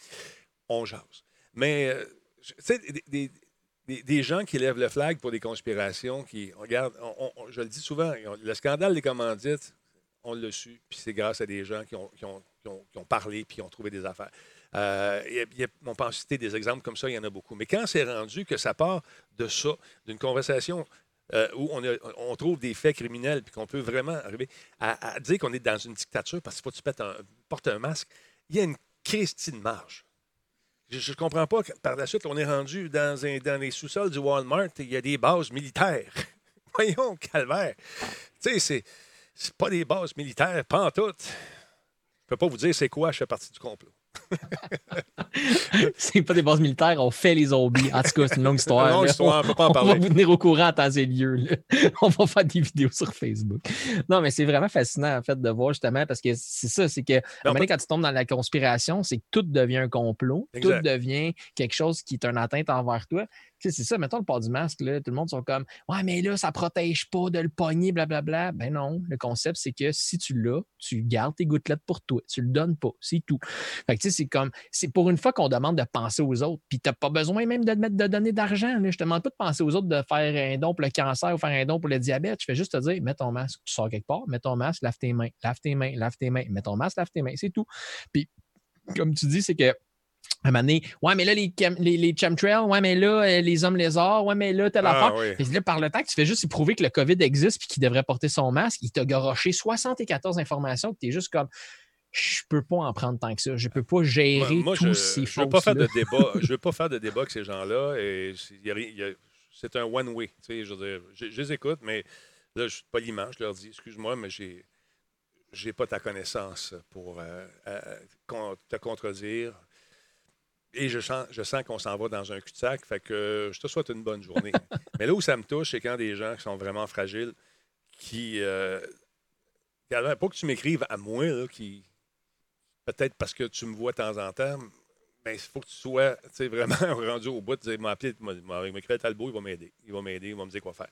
On jase. Mais, euh, tu sais, des, des- gens qui lèvent le flag pour des conspirations, qui, regarde, on- on- je le dis souvent, le scandale des commandites, on l'a su, puis c'est grâce à des gens qui ont, parlé, puis qui ont trouvé des affaires. Euh, on peut en citer des exemples comme ça, il y en a beaucoup. Mais quand c'est rendu que ça part de ça, d'une conversation euh, où on, trouve des faits criminels, puis qu'on peut vraiment arriver à, dire qu'on est dans une dictature parce qu'il faut que tu un- portes un masque, il y a une Christine marge. Je ne comprends pas que par la suite, on est rendu dans, un- les sous-sols du Walmart il y a des bases militaires. Voyons, calvaire. Tu sais, c'est, c'est pas des bases militaires, pas en tout. Je peux pas vous dire c'est quoi, je fais partie du complot. c'est pas des bases militaires, on fait les zombies. En tout cas, c'est une longue histoire. Longue là. histoire, on peut pas en on va parler. vous tenir au courant en temps et lieu. On va faire des vidéos sur Facebook. Non, mais c'est vraiment fascinant, en fait, de voir justement, parce que c'est ça, c'est que à quand tu tombes dans la conspiration, c'est que tout devient un complot, Exact. tout devient quelque chose qui est une atteinte envers toi. Sais, c'est ça, mettons le port du masque, là, tout le monde sont comme Ouais, mais là, ça protège pas de le pogner, blablabla. Ben non, le concept, c'est que si tu l'as, tu gardes tes gouttelettes pour toi. Tu le donnes pas, c'est tout. Fait que tu sais, c'est comme, c'est pour une fois qu'on demande de penser aux autres, puis tu n'as pas besoin même de, de donner d'argent. Je te demande pas de penser aux autres de faire un don pour le cancer ou faire un don pour le diabète. Je fais juste te dire, mets ton masque, tu sors quelque part, mets ton masque, lave tes mains, lave tes mains, lave tes mains, mets ton masque, lave tes mains, c'est tout. Puis, comme tu dis, c'est que à un moment donné, ouais, mais là, les, chem- les, les chemtrails, ouais, mais là, euh, les hommes lézards, ouais, mais là, telle Ah, affaire. oui. Puis là, par le temps que tu fais juste prouver que le COVID existe puis qu'il devrait porter son masque, il t'a garoché 74 informations que tu es juste comme je peux pas en prendre tant que ça. Je peux pas gérer Moi, moi, tous je ces ne veux pas faire de débat. je veux pas faire de débat avec ces gens-là. Et c'est- un one way. tu sais, Je, veux dire, je, je les écoute, mais là, je suis pas l'image. Je leur dis, excuse-moi, mais j'ai j'ai pas ta connaissance pour euh, euh, te contredire. Et je sens, je sens qu'on s'en va dans un cul-de-sac. Fait que je te souhaite une bonne journée. mais là où ça me touche, c'est quand des gens qui sont vraiment fragiles, qui. Euh, pas que tu m'écrives à moi, là, qui, peut-être parce que tu me vois de temps en temps, mais il faut que tu sois vraiment rendu au bout. Tu sais, m'appeler, m'a- m'a- m'écrire Talbot, il va m'aider. Il va m'aider, il va me dire quoi faire.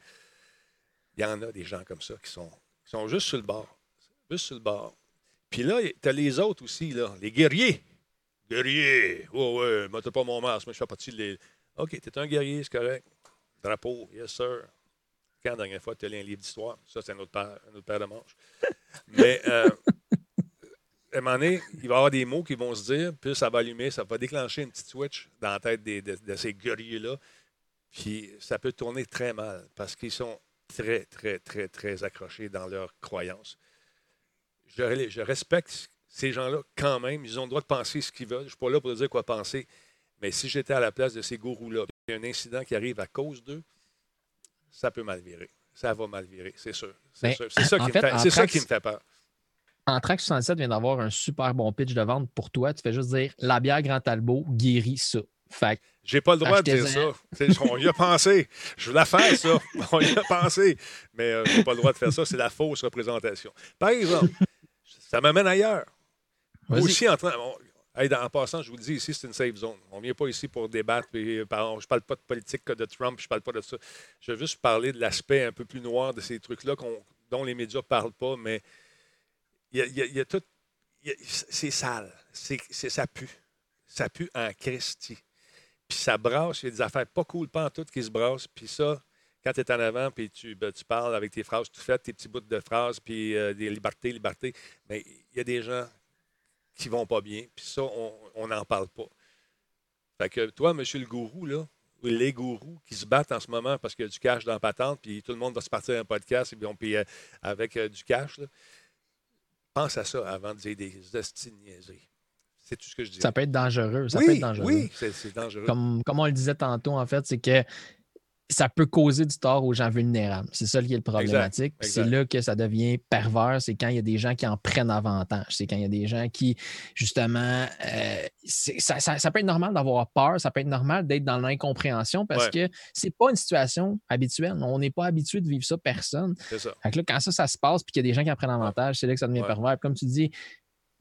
Il y en a des gens comme ça qui sont, qui sont juste sur le bord. Juste sur le bord. Puis là, tu as les autres aussi, là, les guerriers. Guerrier. Ouais, ouais, moi, pas mon masque, mais je fais partie de les. OK, t'es un guerrier, c'est correct. Drapeau, yes, sir. Quand la dernière fois tu as lu un livre d'histoire? Ça, c'est un autre paire, un autre paire de manches. Mais euh, à un moment donné, il va y avoir des mots qui vont se dire, puis ça va allumer, ça va déclencher une petite switch dans la tête des- de, de ces guerriers-là. Puis ça peut tourner très mal parce qu'ils sont très, très, très, très accrochés dans leurs croyances. Je, je respecte ces gens-là quand même. Ils ont le droit de penser ce qu'ils veulent. Je ne suis pas là pour dire quoi penser. Mais si j'étais à la place de ces gourous-là, il y a un incident qui arrive à cause d'eux, ça peut mal virer. Ça va mal virer, c'est sûr. C'est sûr. C'est ça, en qui, me fait, en ça track- qui me fait peur. Anthrax 67 vient d'avoir un super bon pitch de vente pour toi. Tu fais juste dire la bière Grand Talbot guérit ça. Fait J'ai pas le droit de dire ça. On y a pensé. Je veux la faire, ça. On y a pensé. Mais euh, j'ai pas le droit de faire ça. C'est la fausse représentation. Par exemple, ça m'amène ailleurs. Aussi, en, train- on- hey, en passant, je vous le dis, ici, c'est une safe zone. On ne vient pas ici pour débattre. puis, euh, je ne parle pas de politique que de Trump, je ne parle pas de ça. Je veux juste parler de l'aspect un peu plus noir de ces trucs-là dont les médias ne parlent pas, mais il y a, il y a- il y a tout. C'est sale. C'est, c'est- ça pue. Ça pue en Christie. Puis ça brasse. Il y a des affaires pas cool, pas en tout, qui se brassent. Puis ça, quand tu es en avant, puis tu, ben, tu parles avec tes phrases tout faites, tes petits bouts de phrases, puis euh, des libertés, libertés, mais il y a des gens qui vont pas bien. Puis ça, on n'en parle pas. Fait que toi, monsieur le gourou, là, ou les gourous qui se battent en ce moment parce qu'il y a du cash dans la patente, puis tout le monde va se partir un podcast et puis on paye euh, avec euh, du cash. là. Pense à ça avant de dire des hosties. C'est tout ce que je dis? ça peut être dangereux. Ça oui, peut être dangereux. oui, c'est c'est dangereux. Comme, comme on le disait tantôt, en fait, c'est que ça peut causer du tort aux gens vulnérables. C'est ça qui est le problématique. C'est là que ça devient pervers. C'est quand il y a des gens qui en prennent avantage. C'est quand il y a des gens qui, justement, euh, ça, ça- ça peut être normal d'avoir peur. Ça peut être normal d'être dans l'incompréhension parce que c'est pas une situation habituelle. On n'est pas habitué de vivre ça, personne. C'est ça. Fait que là, quand ça, ça se passe puis qu'il y a des gens qui en prennent avantage, c'est là que ça devient Ouais. pervers. Puis Comme tu dis,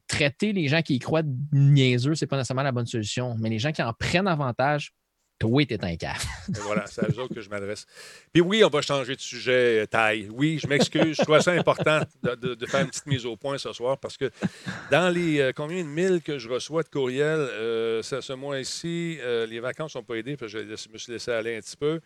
traiter les gens qui y croient niaiseux, c'est pas nécessairement la bonne solution. Mais les gens qui en prennent avantage, toi, t'es un. Et voilà, c'est à eux autres que je m'adresse. Puis oui, on va changer de sujet, euh, taille. Oui, je m'excuse. Je trouve ça important de, faire une petite mise au point ce soir parce que dans les euh, combien de mille que je reçois de courriels euh, ce, mois-ci, euh, les vacances n'ont pas aidé, parce que je, me suis laissé aller un petit peu.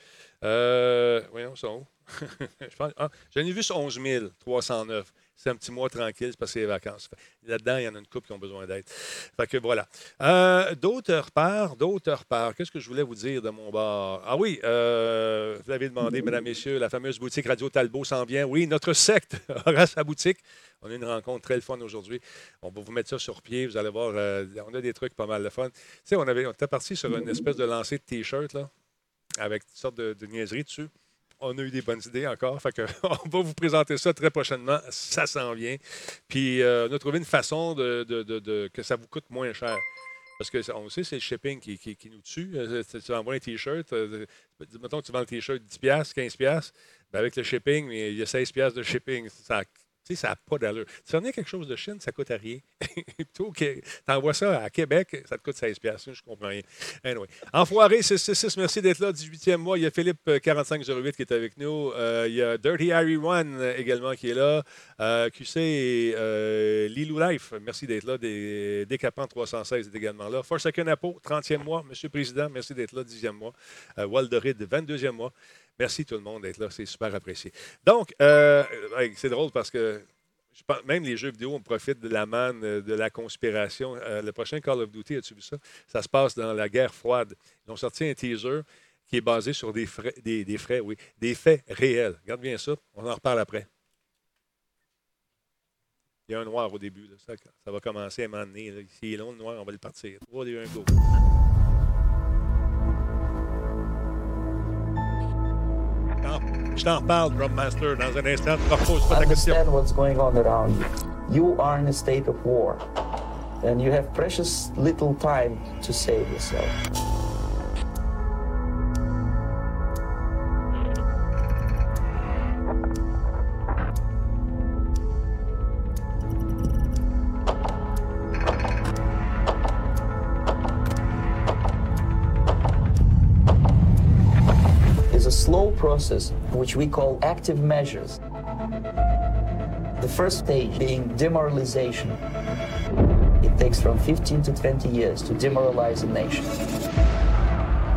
Voyons, sont où? Ah, J'en ai vu sur 11 309. C'est un petit mois tranquille, c'est parce les vacances. Là-dedans, il y en a une couple qui ont besoin d'aide. Fait que voilà. Euh, d'autres repères, d'autres repères. Qu'est-ce que je voulais vous dire de mon bar? Ah oui, euh, vous l'avez demandé, mesdames, messieurs, la fameuse boutique Radio Talbot s'en vient. Oui, notre secte aura sa boutique. On a une rencontre très fun aujourd'hui. On va vous mettre ça sur pied. Vous allez voir, euh, on a des trucs pas mal de fun. Tu sais, on, avait, on était parti sur une espèce de lancer de T-shirt, là, avec toutes sortes de, de niaiseries dessus. On a eu des bonnes idées encore. On va vous présenter ça très prochainement. Ça s'en vient. Puis, euh, on a trouvé une façon de, que ça vous coûte moins cher. Parce que ça- on sait, c'est le shipping qui, nous tue. Euh, tu- tu envoies un T-shirt, euh, mettons que tu vends le T-shirt 10$, 15$, ben avec le shipping, mais il y a 16$ de shipping. Ça, tu sais, ça n'a pas d'allure. Si on a quelque chose de Chine, ça ne coûte à rien. Plutôt que tu envoies ça à Québec, ça te coûte 16$. Je comprends rien. Anyway. Enfoiré 666, merci d'être là. 18e mois. Il y a Philippe euh, 4508 qui est avec nous. Euh, il y a Dirty Harry One euh, également qui est là. Euh, QC et euh, Lilou Life, merci d'être là. Décapant 316 est également là. Forsaken Apo, 30e mois. Monsieur le Président, merci d'être là, 10e mois. Euh, Walderid, 22e mois. Merci tout le monde d'être là, c'est super apprécié. Donc, euh, c'est drôle parce que même les jeux vidéo, on profite de la manne, euh, de la conspiration. Euh, le prochain Call of Duty, as-tu vu ça? Ça se passe dans la guerre froide. Ils ont sorti un teaser qui est basé sur des, frais, des, oui, des faits réels. Regarde bien ça, on en reparle après. Il y a un noir au début. là. Ça, ça va commencer à m'emmener. S'il est long, le noir, on va le partir. 3, 2, 1, go. Je t'en parle, dans un instant. Tu reposes pas ta question. understand what's going on around you. You are in a state of war, and you have precious little time to save yourself. Process which we call active measures. The first stage being demoralization, It takes from 15 to 20 years to demoralize a nation.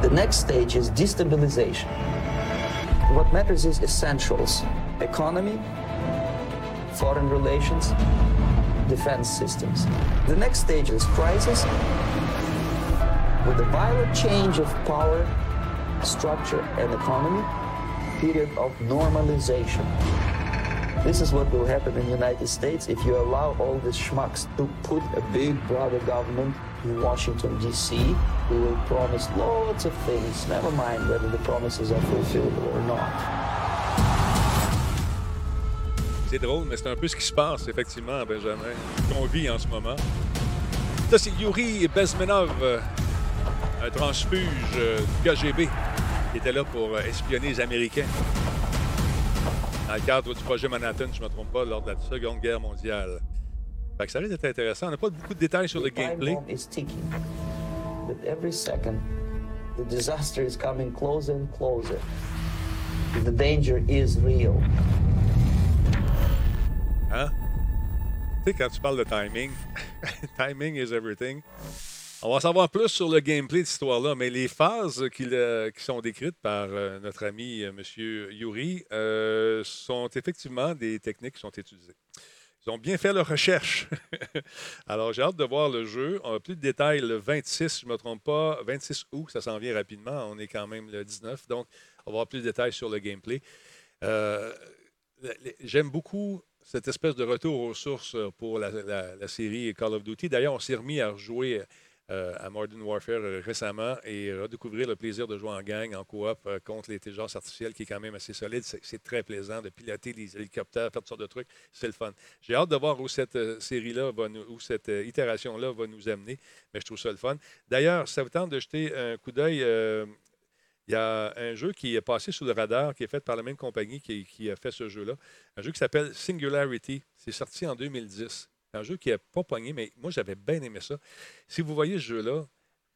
The next stage is destabilization. What matters is essentials economy, foreign relations, defense systems. The next stage is crisis with a violent change of power, structure, and economy, period of normalization. This is what will happen in the United States if you allow all these schmucks to put a big brother government in Washington, D.C., who will promise lots of things, never mind whether the promises are fulfillable or not. C'est drôle, mais c'est un peu ce qui se passe, effectivement, Benjamin, qu'on vit en ce moment. Ça, c'est Yuri Bezmenov, un transfuge du KGB, qui était là pour euh, espionner les Américains. Dans le cadre du projet Manhattan, je ne me trompe pas, lors de la Seconde Guerre mondiale. Fait que ça risque d'être intéressant. On n'a pas beaucoup de détails sur le gameplay. the disaster is coming closer and closer. The danger is real. Hein? Tu sais, quand tu parles de timing, timing is everything. On va savoir plus sur le gameplay de cette histoire-là, mais les phases qui sont décrites par euh, notre ami euh, M. Yuri euh, sont effectivement des techniques qui sont utilisées. Ils ont bien fait leur recherche. Alors, j'ai hâte de voir le jeu. On a plus de détails le 26, si je ne me trompe pas, 26 août, ça s'en vient rapidement. On est quand même le 19, donc on va avoir plus de détails sur le gameplay. J'aime beaucoup cette espèce de retour aux sources pour la, la- série Call of Duty. D'ailleurs, on s'est remis à rejouer euh, à Modern Warfare euh, récemment et redécouvrir le plaisir de jouer en gang, en coop, euh, contre l'intelligence artificielle qui est quand même assez solide. C'est très plaisant de piloter les hélicoptères, faire toutes sortes de trucs. C'est le fun. J'ai hâte de voir où cette euh, série-là, où cette itération-là va nous amener, mais je trouve ça le fun. D'ailleurs, ça vous tente de jeter un coup d'œil. il y a un jeu qui est passé sous le radar, qui est fait par la même compagnie qui a fait ce jeu-là. Un jeu qui s'appelle Singularity. C'est sorti en 2010. Un jeu qui n'a pas pogné, mais moi, j'avais bien aimé ça. Si vous voyez ce jeu-là,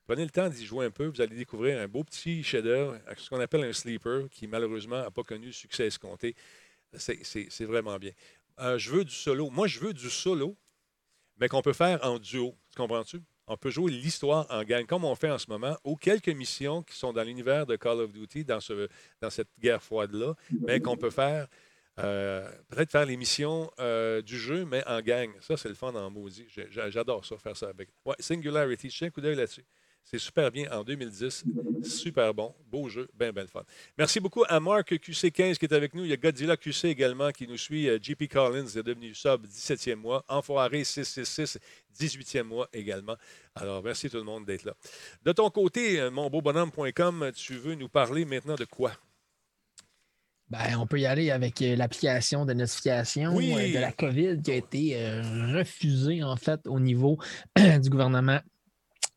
prenez le temps d'y jouer un peu. Vous allez découvrir un beau petit chef-d'œuvre, ce qu'on appelle un sleeper, qui malheureusement n'a pas connu le succès escompté. C'est- vraiment bien. Euh, je veux du solo. Moi, je veux du solo, mais qu'on peut faire en duo. Tu comprends-tu? On peut jouer l'histoire en gang, comme on fait en ce moment, ou quelques missions qui sont dans l'univers de Call of Duty, dans, ce, dans cette guerre froide-là, mais qu'on peut faire, euh, peut-être faire les missions euh, du jeu, mais en gang. Ça, c'est le fun en maudit. J'adore ça, faire ça avec. Singularity, un coup d'œil là-dessus. C'est super bien en 2010. Super bon. Beau jeu. Ben, ben le fun. Merci beaucoup à Marc QC15 qui est avec nous. Il y a Godzilla QC également qui nous suit. Euh, JP Collins est devenu sub 17e mois. Enfoiré 666, 18e mois également. Alors, merci tout le monde d'être là. De ton côté, euh, monbeaubonhomme.com, tu veux nous parler maintenant de quoi? Ben, on peut y aller avec euh, l'application de notification Oui. euh, de la COVID qui a été euh, refusée, en fait, au niveau du gouvernement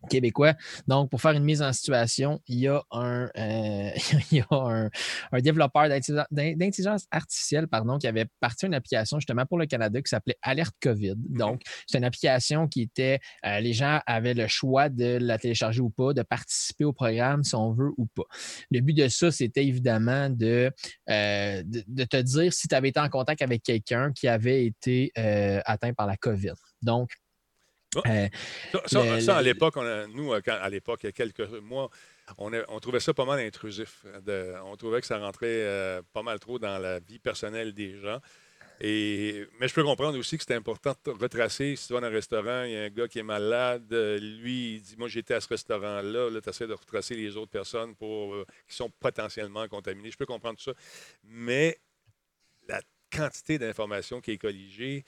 québécois. Donc, pour faire une mise en situation, il y a un, euh, il y a un, un développeur d'intelligence- d'in- d'intelligence artificielle pardon, qui avait parti une application justement pour le Canada qui s'appelait Alerte COVID. Donc, c'est une application qui était, euh, les gens avaient le choix de la télécharger ou pas, de participer au programme si on veut ou pas. Le but de ça, c'était évidemment de, euh, de, de te dire si tu avais été en contact avec quelqu'un qui avait été atteint par la COVID. Donc. Euh, Ça, ça- Le- ça, à l'époque, nous, euh, à l'époque, il y a quelques mois, on, a- on trouvait ça pas mal intrusif. De- on trouvait que ça rentrait euh, pas mal trop dans la vie personnelle des gens. Et, mais je peux comprendre aussi que c'est important de retracer. Si tu vas dans un restaurant, il y a un gars qui est malade, lui, il dit Moi, j'étais à ce restaurant-là. Là, tu essaies de retracer les autres personnes pour, euh, qui sont potentiellement contaminées. Je peux comprendre tout ça. Mais la quantité d'informations qui est colligée,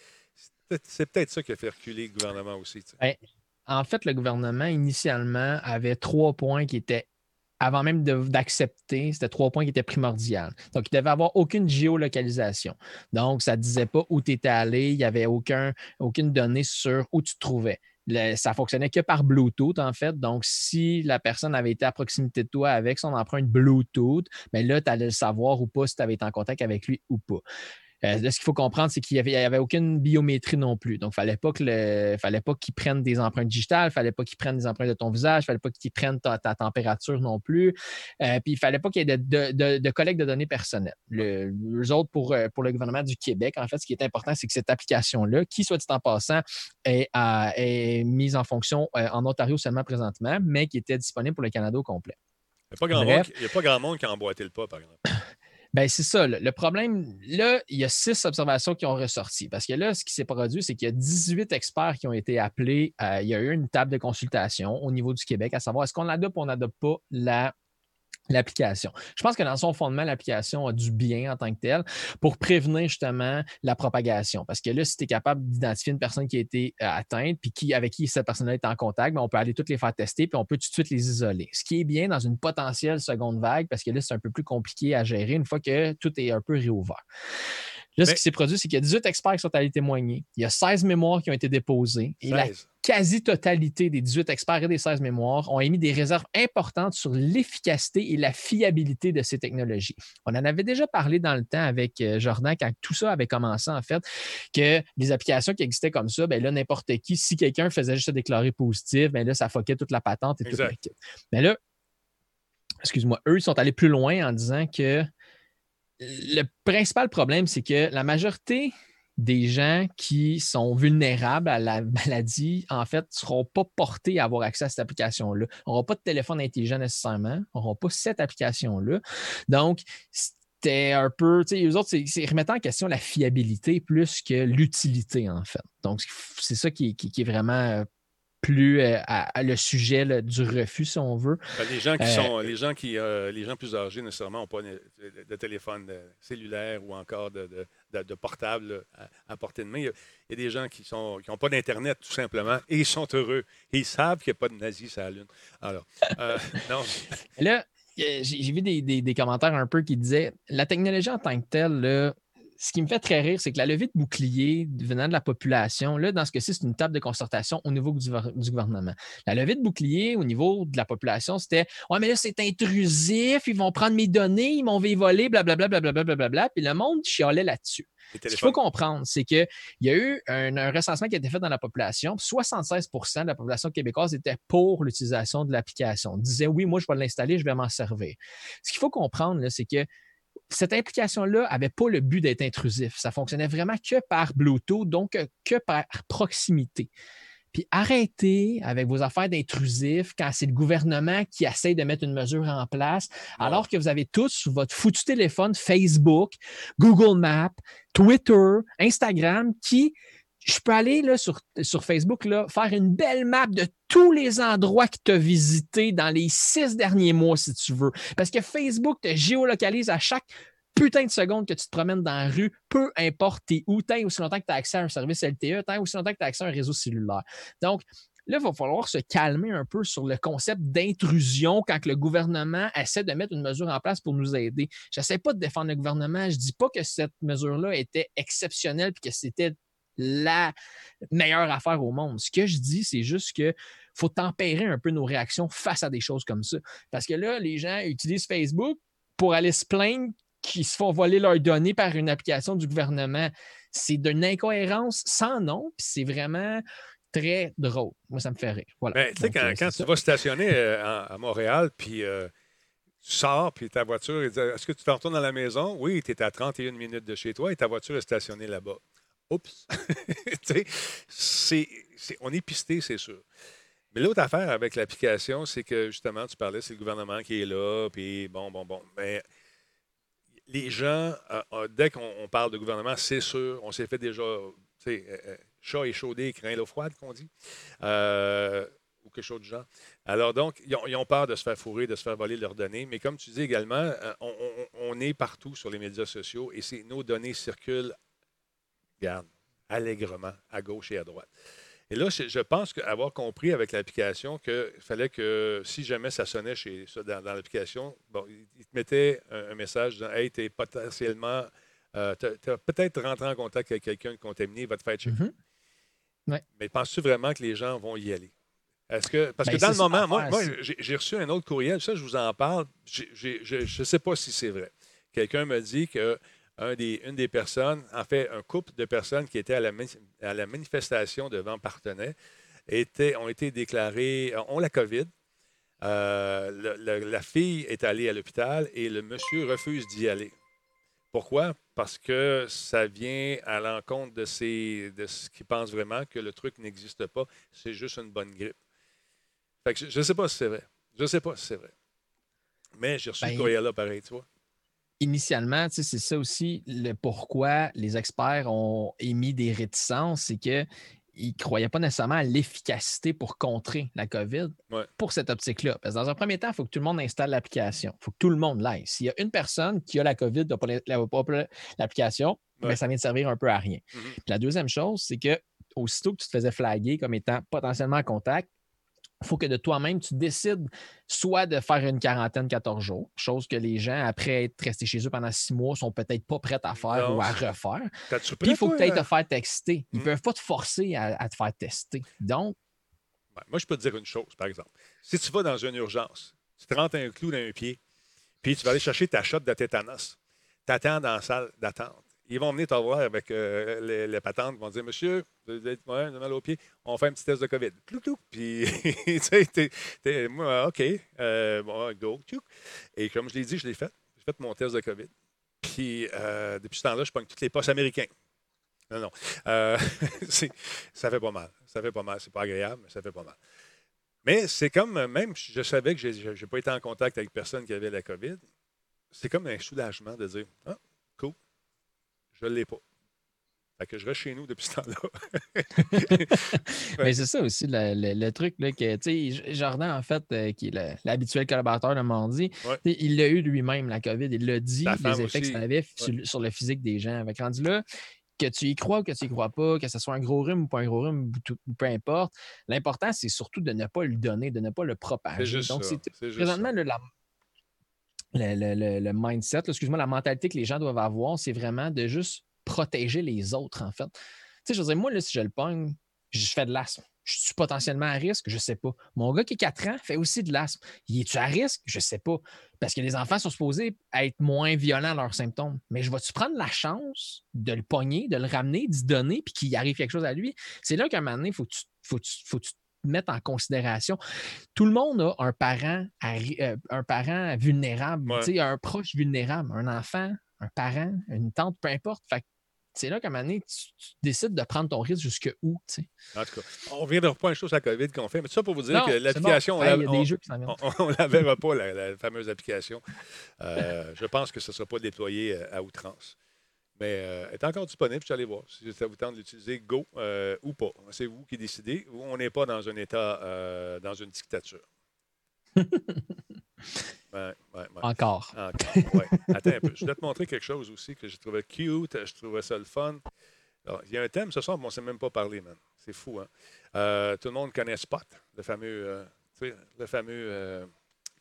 c'est peut-être- ça qui a fait reculer le gouvernement aussi. sais. en fait, le gouvernement, initialement, avait trois points qui étaient, avant même d'accepter, c'était trois points qui étaient primordiaux. Donc, il devait avoir aucune géolocalisation. Donc, ça ne disait pas où tu étais allé, il n'y avait aucun, aucune donnée sur où tu te trouvais. Le- ça fonctionnait que par Bluetooth, en fait. Donc, si la personne avait été à proximité de toi avec son empreinte Bluetooth, bien là, tu allais le savoir ou pas si tu avais été en contact avec lui ou pas. Là, ce qu'il faut comprendre, c'est qu'il n'y avait, avait, aucune biométrie non plus. Donc, il ne fallait pas qu'ils prennent des empreintes digitales, il ne fallait pas qu'ils prennent des empreintes de ton visage, il ne fallait pas qu'ils prennent ta, température non plus. puis, il ne fallait pas qu'il y ait de, collecte de données personnelles. Le, les autres, pour, pour le gouvernement du Québec, en fait, ce qui est important, c'est que cette application-là, qui, soit dit en passant, est, est mise en fonction en Ontario seulement présentement, mais qui était disponible pour le Canada au complet. Il n'y a, pas grand monde qui a emboîté le pas, par exemple. Ben, c'est ça. Le problème, là, il y a six observations qui ont ressorti. Parce que là, ce qui s'est produit, c'est qu'il y a 18 experts qui ont été appelés. il y a eu une table de consultation au niveau du Québec, à savoir est-ce qu'on adopte ou on n'adopte pas la l'application. Je pense que dans son fondement, l'application a du bien en tant que tel pour prévenir justement la propagation. Parce que là, si tu es capable d'identifier une personne qui a été euh, atteinte puis qui, avec qui cette personne est en contact, ben, on peut aller toutes les faire tester puis on peut tout de suite les isoler. Ce qui est bien dans une potentielle seconde vague parce que là, c'est un peu plus compliqué à gérer une fois que tout est un peu réouvert. Là, ce qui s'est produit, c'est qu'il y a 18 experts qui sont allés témoigner. Il y a 16 mémoires qui ont été déposées. Et la quasi-totalité des 18 experts et des 16 mémoires ont émis des réserves importantes sur l'efficacité et la fiabilité de ces technologies. On en avait déjà parlé dans le temps avec euh, Jordan quand tout ça avait commencé, en fait, que les applications qui existaient comme ça, ben là, n'importe qui, si quelqu'un faisait juste se déclarer positif, ben là, ça foquait toute la patente et tout le Mais là, excuse-moi, eux, ils sont allés plus loin en disant que le principal problème, c'est que la majorité des gens qui sont vulnérables à la maladie, en fait, ne seront pas portés à avoir accès à cette application-là. On n'aura pas de téléphone intelligent nécessairement. On n'aura pas cette application-là. Donc, c'était un peu, tu sais, les autres, c'est remettre en question la fiabilité plus que l'utilité, en fait. Donc, c'est ça qui, est vraiment euh, plus euh, à, le sujet du refus, si on veut. Ben, les gens qui euh, sont, les gens qui, euh, les gens plus âgés nécessairement n'ont pas de, téléphone cellulaire ou encore de, de portable à, portée de main. Il y, a, des gens qui sont qui n'ont pas d'internet tout simplement et ils sont heureux. ils savent qu'il n'y a pas de nazis sur la lune. Alors, non. Là, j'ai vu des, des, commentaires un peu qui disaient la technologie en tant que telle, là, ce qui me fait très rire, c'est que la levée de bouclier venant de la population, là, dans ce cas-ci, c'est une table de concertation au niveau du, gouvernement. La levée de bouclier au niveau de la population, c'était Ouais, mais là, c'est intrusif, ils vont prendre mes données, ils m'ont volé, blablabla, blablabla, blablabla. Puis le monde chialait là-dessus. Ce qu'il faut comprendre, c'est qu'il y a eu un, recensement qui a été fait dans la population. 76% de la population québécoise était pour l'utilisation de l'application. Disait oui, moi, je vais l'installer, je vais m'en servir. Ce qu'il faut comprendre, c'est que cette implication-là n'avait pas le but d'être intrusif. Ça fonctionnait vraiment que par Bluetooth, donc euh, que par proximité. Puis arrêtez avec vos affaires d'intrusif quand c'est le gouvernement qui essaie de mettre une mesure en place, alors que vous avez tous sur votre foutu téléphone Facebook, Google Maps, Twitter, Instagram qui je peux aller là, sur, sur Facebook, là, faire une belle map de tous les endroits que tu as visités dans les six derniers mois, si tu veux. Parce que Facebook te géolocalise à chaque putain de seconde que tu te promènes dans la rue, peu importe t'es où, tant aussi longtemps que tu as accès à un service LTE, tant aussi longtemps que tu as accès à un réseau cellulaire. Donc, Là, il va falloir se calmer un peu sur le concept d'intrusion quand le gouvernement essaie de mettre une mesure en place pour nous aider. Je n'essaie pas de défendre le gouvernement. Je ne dis pas que cette mesure-là était exceptionnelle et que c'était la meilleure affaire au monde. Ce que je dis, c'est juste que faut tempérer un peu nos réactions face à des choses comme ça. Parce que là, les gens utilisent Facebook pour aller se plaindre qu'ils se font voler leurs données par une application du gouvernement. C'est d'une incohérence sans nom, puis c'est vraiment très drôle. Moi, ça me fait rire. Voilà. Ben, tu sais, quand, euh, tu vas stationner euh, à, Montréal, puis euh, tu sors, puis ta voiture, est-ce que tu te retournes à la maison? Oui, tu es à 31 minutes de chez toi et ta voiture est stationnée là-bas. Oups! c'est, on est pisté, c'est sûr. Mais l'autre affaire avec l'application, c'est que justement, tu parlais, c'est le gouvernement qui est là, puis bon, bon, bon. Mais les gens, euh, euh, dès qu'on parle de gouvernement, c'est sûr, on s'est fait déjà, tu sais, euh, chat échaudé, craint l'eau froide, qu'on dit, ou quelque chose de genre. Alors donc, ils ont, peur de se faire fourrer, de se faire voler leurs données. Mais comme tu dis également, on, on est partout sur les médias sociaux et nos données circulent Regarde, allègrement, à gauche et à droite. Et là, je pense avoir compris avec l'application qu'il fallait que si jamais ça sonnait chez dans, l'application, bon, il te mettait un, message disant Hey, tu es potentiellement. Euh, tu as, peut-être rentré en contact avec quelqu'un de contaminé, va te faire checker. Mm-hmm. Mais penses-tu vraiment que les gens vont y aller? Est-ce que. Parce que ben, dans le moment, moi, moi j'ai reçu un autre courriel, ça, je vous en parle. je ne sais pas si c'est vrai. Quelqu'un me dit que un des, une des personnes, en fait, un couple de personnes qui étaient à la, mani- à la manifestation devant Partenay étaient, ont été déclarés, ont la COVID. Euh, le- le- la fille est allée à l'hôpital et le monsieur refuse d'y aller. Pourquoi? Parce que ça vient à l'encontre de, ses, de ce qu'ils pensent vraiment que le truc n'existe pas, c'est juste une bonne grippe. Fait que je ne sais pas si c'est vrai. Je ne sais pas si c'est vrai. Mais j'ai reçu Ben, ce courriel-là pareil, tu vois. Initialement, c'est ça aussi le pourquoi les experts ont émis des réticences, c'est qu'ils ne croyaient pas nécessairement à l'efficacité pour contrer la COVID Ouais. pour cette optique-là. Parce que dans un premier temps, il faut que tout le monde installe l'application. Il faut que tout le monde l'aille. S'il y a une personne qui a la COVID, n'a pas la- la- pas l'application, ben, Ouais. ça vient de servir un peu à rien. Mhm. Puis la deuxième chose, c'est que aussitôt que tu te faisais flaguer comme étant potentiellement en contact, il faut que de toi-même, tu décides soit de faire une quarantaine 14 jours, chose que les gens, après être restés chez eux pendant six mois, sont peut-être pas prêts à faire Non. ou à refaire. Puis il faut ailles te faire tester. Ils ne Mm. peuvent pas te forcer à, à te faire tester. Donc, Ouais, moi, je peux te dire une chose, par exemple. Si tu vas dans une urgence, tu te rentres un clou dans un pied, puis tu vas aller chercher ta shot de tétanos, tu attends dans la salle d'attente. Ils vont venir te voir avec euh, les, patentes, ils vont dire Monsieur, vous êtes ouais, avez mal au pied, on fait un petit test de COVID. Clou. Puis, tu sais, moi, OK, euh, bon, go. Et comme je l'ai dit, je l'ai fait. J'ai fait mon test de COVID. Puis, euh, depuis ce temps-là, je pogne toutes les postes américains. Non, non. Ça fait pas mal. Ça fait pas mal. C'est pas agréable, mais ça fait pas mal. Mais c'est comme, même si je savais que je n'ai pas été en contact avec personne qui avait la COVID, c'est comme un soulagement de dire Ah, je ne l'ai pas. Fait que je reste chez nous depuis ce temps-là. mais c'est ça aussi le, le- le truc là, que, Jordan, en fait, euh, qui est l'habituel collaborateur de Mandy, Ouais. il l'a eu lui-même, la COVID. Il l'a dit, les effets que ça avait sur, sur le physique des gens. Avec rendu là, que tu y crois ou que tu y crois pas, que ce soit un gros rhume ou pas un gros rhume, ou, peu importe, l'important, c'est surtout de ne pas le donner, de ne pas le propager. Juste Donc, ça. présentement le, la- le, le- le- mindset, excuse-moi, la mentalité que les gens doivent avoir, c'est vraiment de juste protéger les autres, en fait. Tu sais, je veux dire, moi, là, si je le pogne, je fais de l'asthme. Je suis potentiellement à risque? Je sais pas. Mon gars qui a 4 ans fait aussi de l'asthme. Il est-tu à risque? Je sais pas. Parce que les enfants sont supposés être moins violents à leurs symptômes. Mais je vais-tu prendre la chance de le pogner, de le ramener, d'y donner, puis qu'il arrive quelque chose à lui? C'est là qu'à un moment donné, il faut que tu, faut, faut tu te mettes en considération. Tout le monde a un parent, à euh, un parent vulnérable, Ouais. un proche vulnérable, un enfant, un parent, une tante, peu importe. Fait c'est là qu'à un moment donné, tu, tu décides de prendre ton risque jusque où, tu sais. En tout cas, on ne reviendra pas à une chose à la COVID qu'on fait, mais tout ça pour vous dire Non, que l'application, bon. on ne la verra pas, la, la fameuse application. Euh, je pense que ce ne sera pas déployé euh, à outrance. Mais euh, elle est encore disponible, je suis allé voir. Si ça vous tente de l'utiliser, go euh, ou pas. C'est vous qui décidez. On n'est pas dans un État, euh, dans une dictature. Ouais, ouais, ouais. Encore. Encore. Attends un peu. Je voulais te montrer quelque chose aussi que je trouvais cute, je trouvais ça le fun. Alors, il y a un thème ce soir, mais on ne s'est même pas parlé, man. C'est fou, hein? Euh, tout le monde connaît Spot, le fameux, euh, le fameux, euh,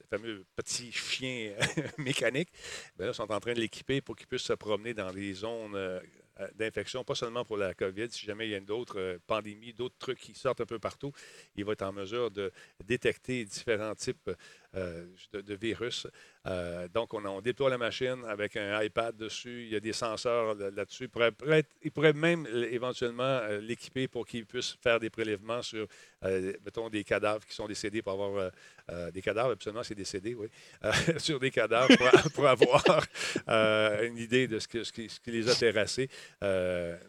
fameux petit chien mécanique. Ben là, ils sont en train de l'équiper pour qu'il puisse se promener dans des zones euh, euh, d'infection, pas seulement pour la COVID. Si jamais il y a d'autres euh, pandémies, d'autres trucs qui sortent un peu partout, il va être en mesure de détecter différents types euh, de, virus. Euh, donc, on, déploie la machine avec un iPad dessus. Il y a des senseurs là- là-dessus. Être- il pourrait même éventuellement euh, l'équiper pour qu'il puisse faire des prélèvements sur, mettons, des cadavres qui sont décédés pour avoir des cadavres, absolument, c'est décédé, oui, sur des cadavres pour, avoir une idée de ce, que- ce qui, les a terrassés.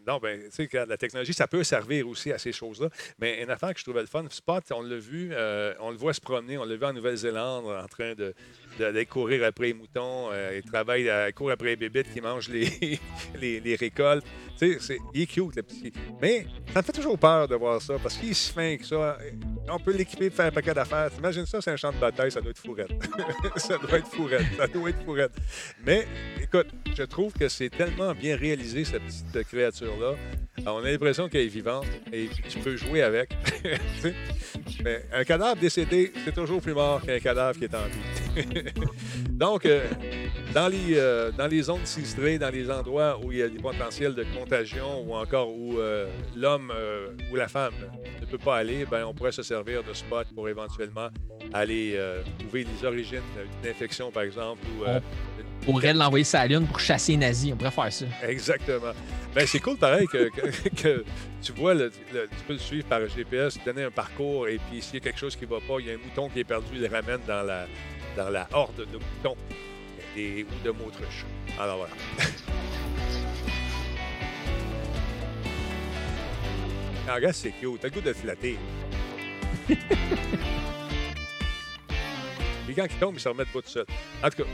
Non, ben, tu sais, la technologie, ça peut servir aussi à ces choses-là. Mais une affaire que je trouvais le fun, Spot, on l'a vu, on le voit se promener, on l'a vu en Nouvelle-Zélande en train de- d'aller courir après les moutons. euh, il travaille, euh, il court après les bébites qui mangent les, les, récoltes. Tu sais, c'est, il est cute, le petit. Mais ça me fait toujours peur de voir ça parce qu'il se fait que ça. On peut l'équiper pour faire un paquet d'affaires. T'imagines ça, c'est un champ de bataille, ça doit être fourrette. ça doit être fourrette. Ça doit être fourrette. Mais écoute, je trouve que c'est tellement bien réalisé, cette petite créature-là. Alors, on a l'impression qu'elle est vivante et tu peux jouer avec. Mais un cadavre décédé, c'est toujours plus mort qu'un cadavre qui est en vie. Donc, euh, dans, les, euh, dans les zones sinistrées, dans les endroits où il y a des potentiels de contagion ou encore où euh, l'homme ou la femme ne peut pas aller, ben, on pourrait se servir de spot pour éventuellement aller trouver les origines d'une infection, par exemple, euh, pourrait l'envoyer sur la Lune pour chasser les nazis. On pourrait faire ça. Exactement. Ben, c'est cool, pareil, que, que- que tu vois, le- le- tu peux le suivre par GPS, donner un parcours, et puis s'il y a quelque chose qui ne va pas, il y a un mouton qui est perdu, il le ramène dans la, dans la horde de moutons et, ou de moutruches. Alors voilà. Ah, regarde, c'est cute. T'as le goût de te flatter. Puis quand il tombe, il se remet pas tout seul. En tout cas,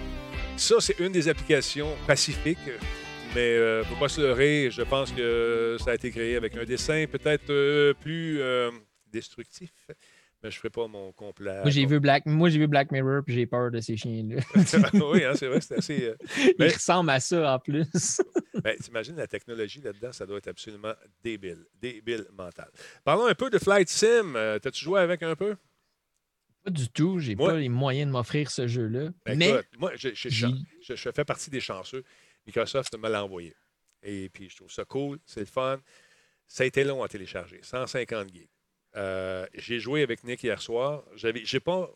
ça, c'est une des applications pacifiques. Mais euh, faut pas se leurrer, je pense que ça a été créé avec un dessin peut-être euh, plus euh, destructif. Mais je ferai pas mon complet. Moi, j'ai vu Black, moi, j'ai vu Black Mirror, puis j'ai peur de ces chiens-là. oui, hein, c'est vrai, c'est assez. euh, Ils ressemblent à ça en plus. Ben, t'imagines la technologie là-dedans, ça doit être absolument débile. Débile mental. Parlons un peu de Flight Sim. Euh, T'as-tu joué avec un peu? Pas du tout. J'ai Moi- pas les moyens de m'offrir ce jeu-là. Ben, mais écoute, moi, je, je- je- j'ai- je- je fais partie des chanceux. Microsoft me l'a envoyé. Et puis, je trouve ça cool, c'est le fun. Ça a été long à télécharger, 150 gigs. Euh, j'ai joué avec Nick hier soir. J'avais, j'ai pas.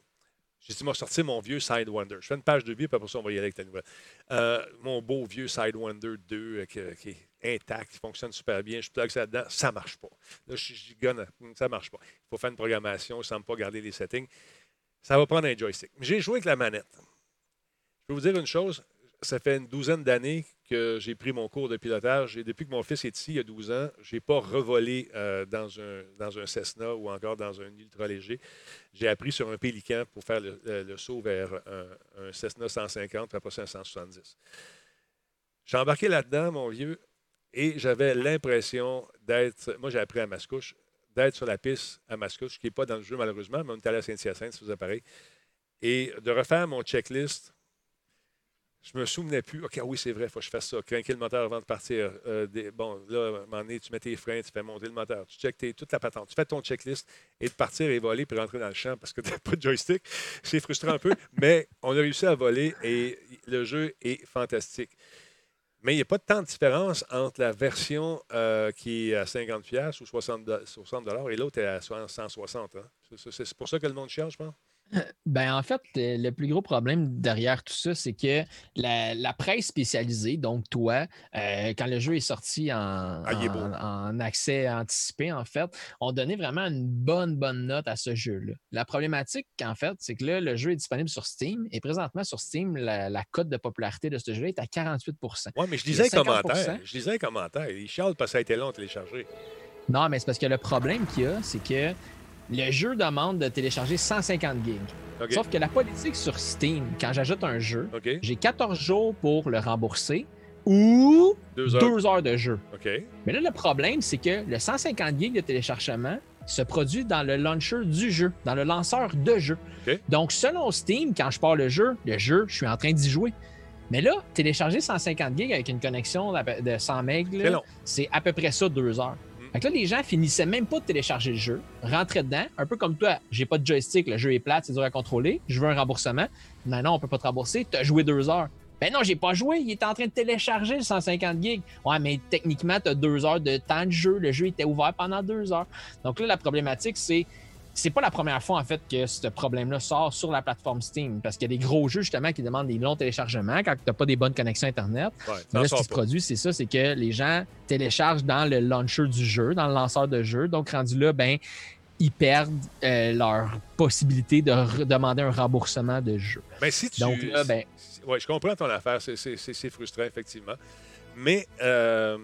J'ai dit, moi, sortir mon vieux Sidewinder. Je fais une page de vie, puis après ça, on va y aller avec ta nouvelle. Euh, mon beau vieux Sidewinder 2 euh, qui, qui est intact, qui fonctionne super bien. Je plug ça dedans, ça marche pas. Là, je je gonne, ça marche pas. Il faut faire une programmation, il ne semble pas garder les settings. Ça va prendre un joystick. J'ai joué avec la manette. Je peux vous dire une chose, ça fait une douzaine d'années que j'ai pris mon cours de pilotage et depuis que mon fils est ici, il y a 12 ans, je n'ai pas revolé euh, dans, un, dans un Cessna ou encore dans un ultra léger. J'ai appris sur un Pélican pour faire le, le- saut vers un, un Cessna 150, puis après ça un 170. J'ai embarqué là-dedans, mon vieux, et j'avais l'impression d'être. Moi, j'ai appris à Mascouche, d'être sur la piste à Mascouche, qui n'est pas dans le jeu malheureusement, mais on est allé à Saint-Hyacinthe, ça faisait pareil. Et de refaire mon checklist je me souvenais plus. OK, ah oui, c'est vrai, il faut que je fasse ça. Craquer le moteur avant de partir. Euh, bon, là, à un moment donné, tu mets tes freins, tu fais monter le moteur, tu checkes toute la patente, tu fais ton checklist et de partir et voler puis rentrer dans le champ parce que tu n'as pas de joystick. C'est frustrant un peu, mais on a réussi à voler et le jeu est fantastique. Mais il n'y a pas tant de différence entre la version euh, qui est à 50$ piastres ou 60$, do- 60 et l'autre est à 160$. hein. C'est- pour ça que le monde cherche, je pense. Ben, en fait, le, le plus gros problème derrière tout ça, c'est que la, la presse spécialisée, donc toi, euh, quand le jeu est sorti en, Ah, est en- accès anticipé, en fait, ont donné vraiment une bonne, bonne note à ce jeu-là. La problématique, en fait, c'est que là, le jeu est disponible sur Steam et présentement, sur Steam, la, la cote de popularité de ce jeu est à 48% Oui, mais je a un commentaire. 50%. Je lisais un commentaire. Il chiale parce que ça a été long à télécharger. Non, mais c'est parce que le problème qu'il y a, c'est que le jeu demande de télécharger 150 gigs. Sauf que la politique sur Steam, quand j'ajoute un jeu, j'ai 14 jours pour le rembourser ou Deux heures. deux heures de jeu. Mais là, le problème, c'est que le 150 gigs de téléchargement se produit dans le launcher du jeu, dans le lanceur de jeu. Donc, selon Steam, quand je pars le jeu, le jeu, je suis en train d'y jouer. Mais là, télécharger 150 gigs avec une connexion de 100 MB, c'est à peu près ça, deux heures. Fait là, les gens finissaient même pas de télécharger le jeu, rentraient dedans, un peu comme toi, j'ai pas de joystick, le jeu est plate, c'est dur à contrôler, je veux un remboursement. Non, non, on peut pas te rembourser, tu as joué deux heures. Ben non, j'ai pas joué, il était en train de télécharger le 150 gigs. Ouais, mais techniquement, tu as deux heures de temps de jeu, le jeu était ouvert pendant deux heures. Donc là, la problématique, c'est. C'est pas la première fois en fait que ce problème-là sort sur la plateforme Steam parce qu'il y a des gros jeux justement qui demandent des longs téléchargements quand tu n'as pas des bonnes connexions Internet. Ouais, Mais là, ce qui se produit, c'est ça, c'est que les gens téléchargent dans le launcher du jeu, dans le lanceur de jeu. Donc, rendu là, ben, ils perdent euh, leur possibilité de demander un remboursement de jeu. Mais si tu. Donc là, ben- Oui, je comprends ton affaire. C'est frustrant, effectivement. Mais euh,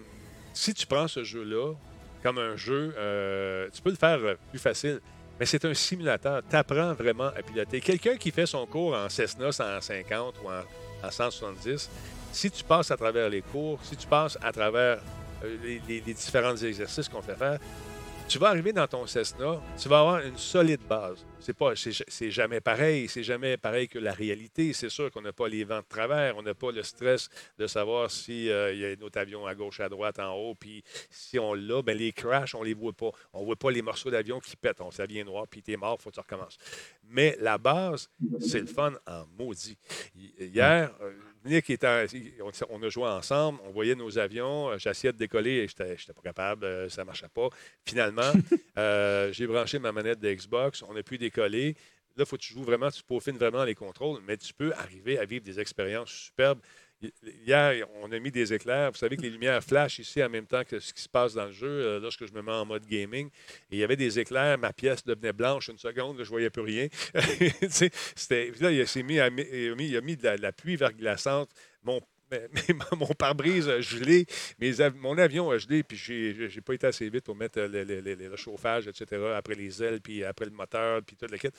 si tu prends ce jeu-là comme un jeu, euh, tu peux le faire euh, plus facile. Mais c'est un simulateur. Tu apprends vraiment à piloter. Quelqu'un qui fait son cours en Cessna 150 ou en, en 170, si tu passes à travers les cours, si tu passes à travers euh, les différents exercices qu'on fait faire, tu vas arriver dans ton Cessna, tu vas avoir une solide base. C'est pas, c'est, jamais pareil, c'est jamais pareil que la réalité. C'est sûr qu'on n'a pas les vents de travers, on n'a pas le stress de savoir s'il y a un autre avion à gauche, à droite, en haut, puis si on l'a, ben les crashs, on les voit pas. On voit pas les morceaux d'avion qui pètent. On, ça vient noir, puis t'es mort, faut que tu recommences. Mais la base, c'est le fun en maudit. Hi- Hier, euh, Nick était, on, on a joué ensemble, on voyait nos avions, euh, j'essayais de décoller et j'étais j'étais pas capable, euh, ça marchait pas. Finalement, euh, j'ai branché ma manette de Xbox, on a pu décoller. Là, il faut que tu joues vraiment, tu peaufines vraiment les contrôles, mais tu peux arriver à vivre des expériences superbes. Hier, on a mis des éclairs. Vous savez que les lumières flashent ici en même temps que ce qui se passe dans le jeu euh, lorsque je me mets en mode gaming. Et il y avait des éclairs. Ma pièce devenait blanche une seconde. je ne voyais plus rien. là, il a, mis, de, la, pluie verglaçante. Mon mon pare-brise a gelé, mon avion a gelé, puis j'ai pas été assez vite pour mettre le, chauffage, etc., après les ailes, puis après le moteur, puis tout le kit.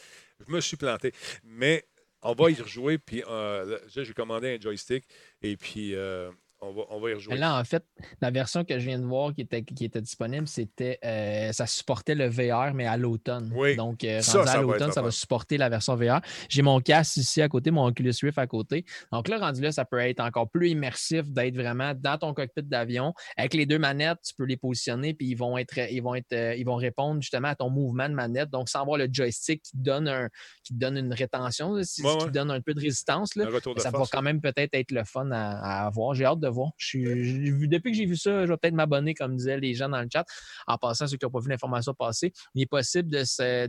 Je me suis planté. Mais on va y rejouer, puis euh, j'ai commandé un joystick, et puis euh, on va, y rejouer. Là, en fait, la version que je viens de voir qui était, qui était disponible, c'était euh, ça supportait le VR, mais à l'automne. Oui. Donc, euh, rendu à l'automne, ça va supporter la version VR. J'ai mon casque ici à côté, mon Oculus Rift à côté. Donc là, rendu là, ça peut être encore plus immersif d'être vraiment dans ton cockpit d'avion. Avec les deux manettes, tu peux les positionner, puis ils vont être, ils vont être, euh, ils vont répondre justement à ton mouvement de manette. Donc, sans avoir le joystick qui donne un, qui donne une rétention, qui donne un peu de résistance, là, ça va quand même peut-être être le fun à, à avoir. J'ai hâte de depuis que j'ai vu ça, je vais peut-être m'abonner, comme disaient les gens dans le chat. En passant, ceux qui n'ont pas vu l'information passer, il est possible de,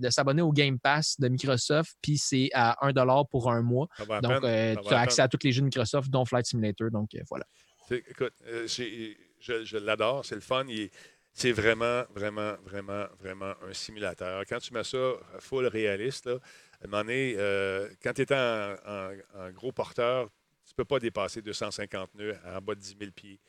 s'abonner au Game Pass de Microsoft, puis c'est à 1 pour un mois. Donc, euh, tu as accès à tous les jeux de Microsoft, dont Flight Simulator. Donc, euh, voilà. Écoute, euh, je, l'adore, c'est le fun. c'est vraiment, vraiment, vraiment, vraiment un simulateur. Quand tu mets ça full réaliste, à un moment donné, quand tu étais en, gros porteur, ne peux pas dépasser 250 nœuds en bas de 10 000 pieds.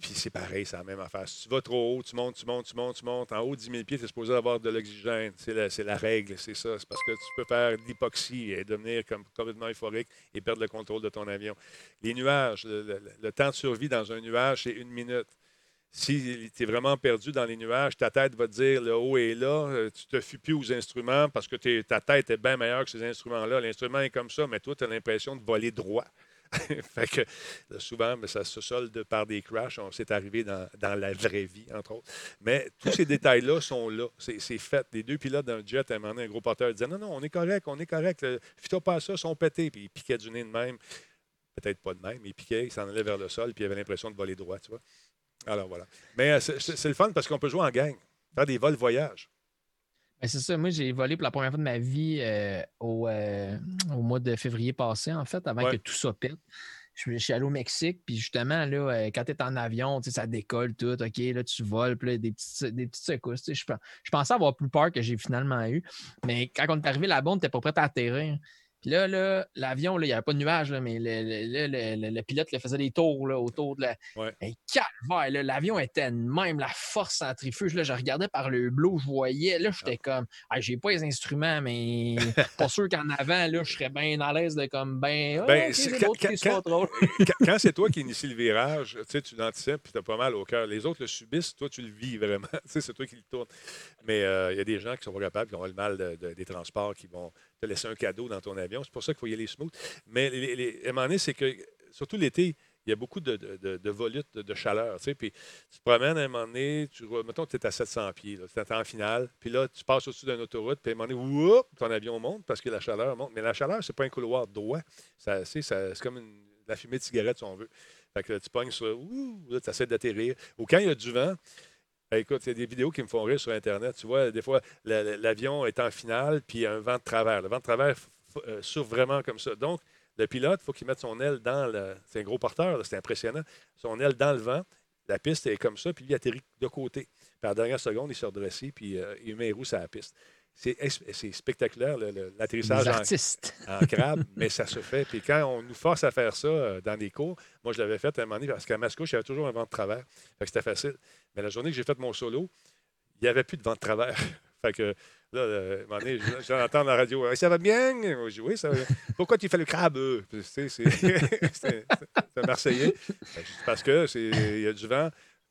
Puis c'est pareil, c'est la même affaire. Si tu vas trop haut, tu montes, tu montes, tu montes, tu montes. En haut de 10 000 pieds, tu es supposé avoir de l'oxygène. C'est la, règle, c'est ça. C'est parce que tu peux faire de l'hypoxie et devenir comme complètement euphorique et perdre le contrôle de ton avion. Les nuages, le, temps de survie dans un nuage, c'est une minute. Si tu es vraiment perdu dans les nuages, ta tête va te dire le haut est là, euh, tu te fuis plus aux instruments parce que ta tête est bien meilleure que ces instruments-là. L'instrument est comme ça, mais toi, tu as l'impression de voler droit. fait que souvent, mais ça se solde par des crashs. On s'est arrivé dans, la vraie vie, entre autres. Mais tous ces détails-là sont là. C'est fait. Les deux pilotes d'un jet, à un moment donné, un gros porteur disait Non, non, on est correct, on est correct. Fito pas ça, sont pétés. Puis ils piquaient du nez de même. Peut-être pas de même, ils piquaient, ils s'en allaient vers le sol, puis ils avaient l'impression de voler droit, tu vois. Alors voilà. Mais euh, c'est le fun parce qu'on peut jouer en gang, faire des vols voyages. Ben, c'est ça. Moi, j'ai volé pour la première fois de ma vie euh, euh, au, mois de février passé, en fait, avant que tout ça pète. Je, suis allé au Mexique, puis justement, là, euh, quand tu es en avion, ça décolle tout, OK, là, tu voles, puis des petites, des petites secousses. Je, je pensais avoir plus peur que j'ai finalement eu. Mais quand on est arrivé là-bas, on n'était pas prêt à atterrir. Puis là, là l'avion, il n'y avait pas de nuage, mais le, le, pilote faisait des tours là, autour de la. Ouais. l'avion était même, la force centrifuge. Là, je regardais par le bleu, je voyais. Là, j'étais ah. comme, ah, j'ai pas les instruments, mais pas sûr qu'en avant, là, je serais bien à l'aise de comme, ben, ben quand, c'est toi qui initie le virage, tu l'anticipes puis tu as pas mal au cœur. Les autres le subissent, toi, tu le vis vraiment. c'est toi qui le tourne. Mais euh, il y a des gens qui sont pas capables, qui ont le mal des transports, qui vont te laisser un cadeau dans ton avion. C'est pour ça qu'il faut y aller smooth. Mais les, à un moment donné, c'est que, surtout l'été, il y a beaucoup de, de, de volutes de, chaleur. Tu sais, puis tu te promènes à un moment donné, tu, mettons que tu es à 700 pieds, tu es en finale, puis là, tu passes au-dessus d'une autoroute, puis à un moment donné, ton avion monte parce que la chaleur monte. Mais la chaleur, c'est pas un couloir droit. Ça, c'est, comme une, la fumée de cigarette, si on veut. Fait que tu pognes sur, ouh, là, tu essaies d'atterrir. Ou quand il y a du vent, écoute, il y a des vidéos qui me font rire sur Internet. Tu vois, des fois, l'avion est en finale, puis il y a un vent de travers. Le vent de travers euh, souffre vraiment comme ça. Donc, le pilote, il faut qu'il mette son aile dans le. C'est un gros porteur, c'est impressionnant. Son aile dans le vent. La piste est comme ça, puis il atterrit de côté. Puis à la dernière seconde, il se redresse, puis euh, il met les roues sur la piste. C'est spectaculaire, l'atterrissage en, en, crabe, mais ça se fait. Puis quand on nous force à faire ça euh, dans des cours, moi, je l'avais fait à un moment donné, parce qu'à Mascouche, il y avait toujours un vent de travers. c'était facile. Mais la journée que j'ai fait mon solo, il n'y avait plus de vent de travers. fait que là, euh, à un moment donné, j'entends la radio Ça va bien? Je dis Oui, ça va bien. Pourquoi tu fais le crabe? C'est un Marseillais. Ben, parce qu'il y a du vent.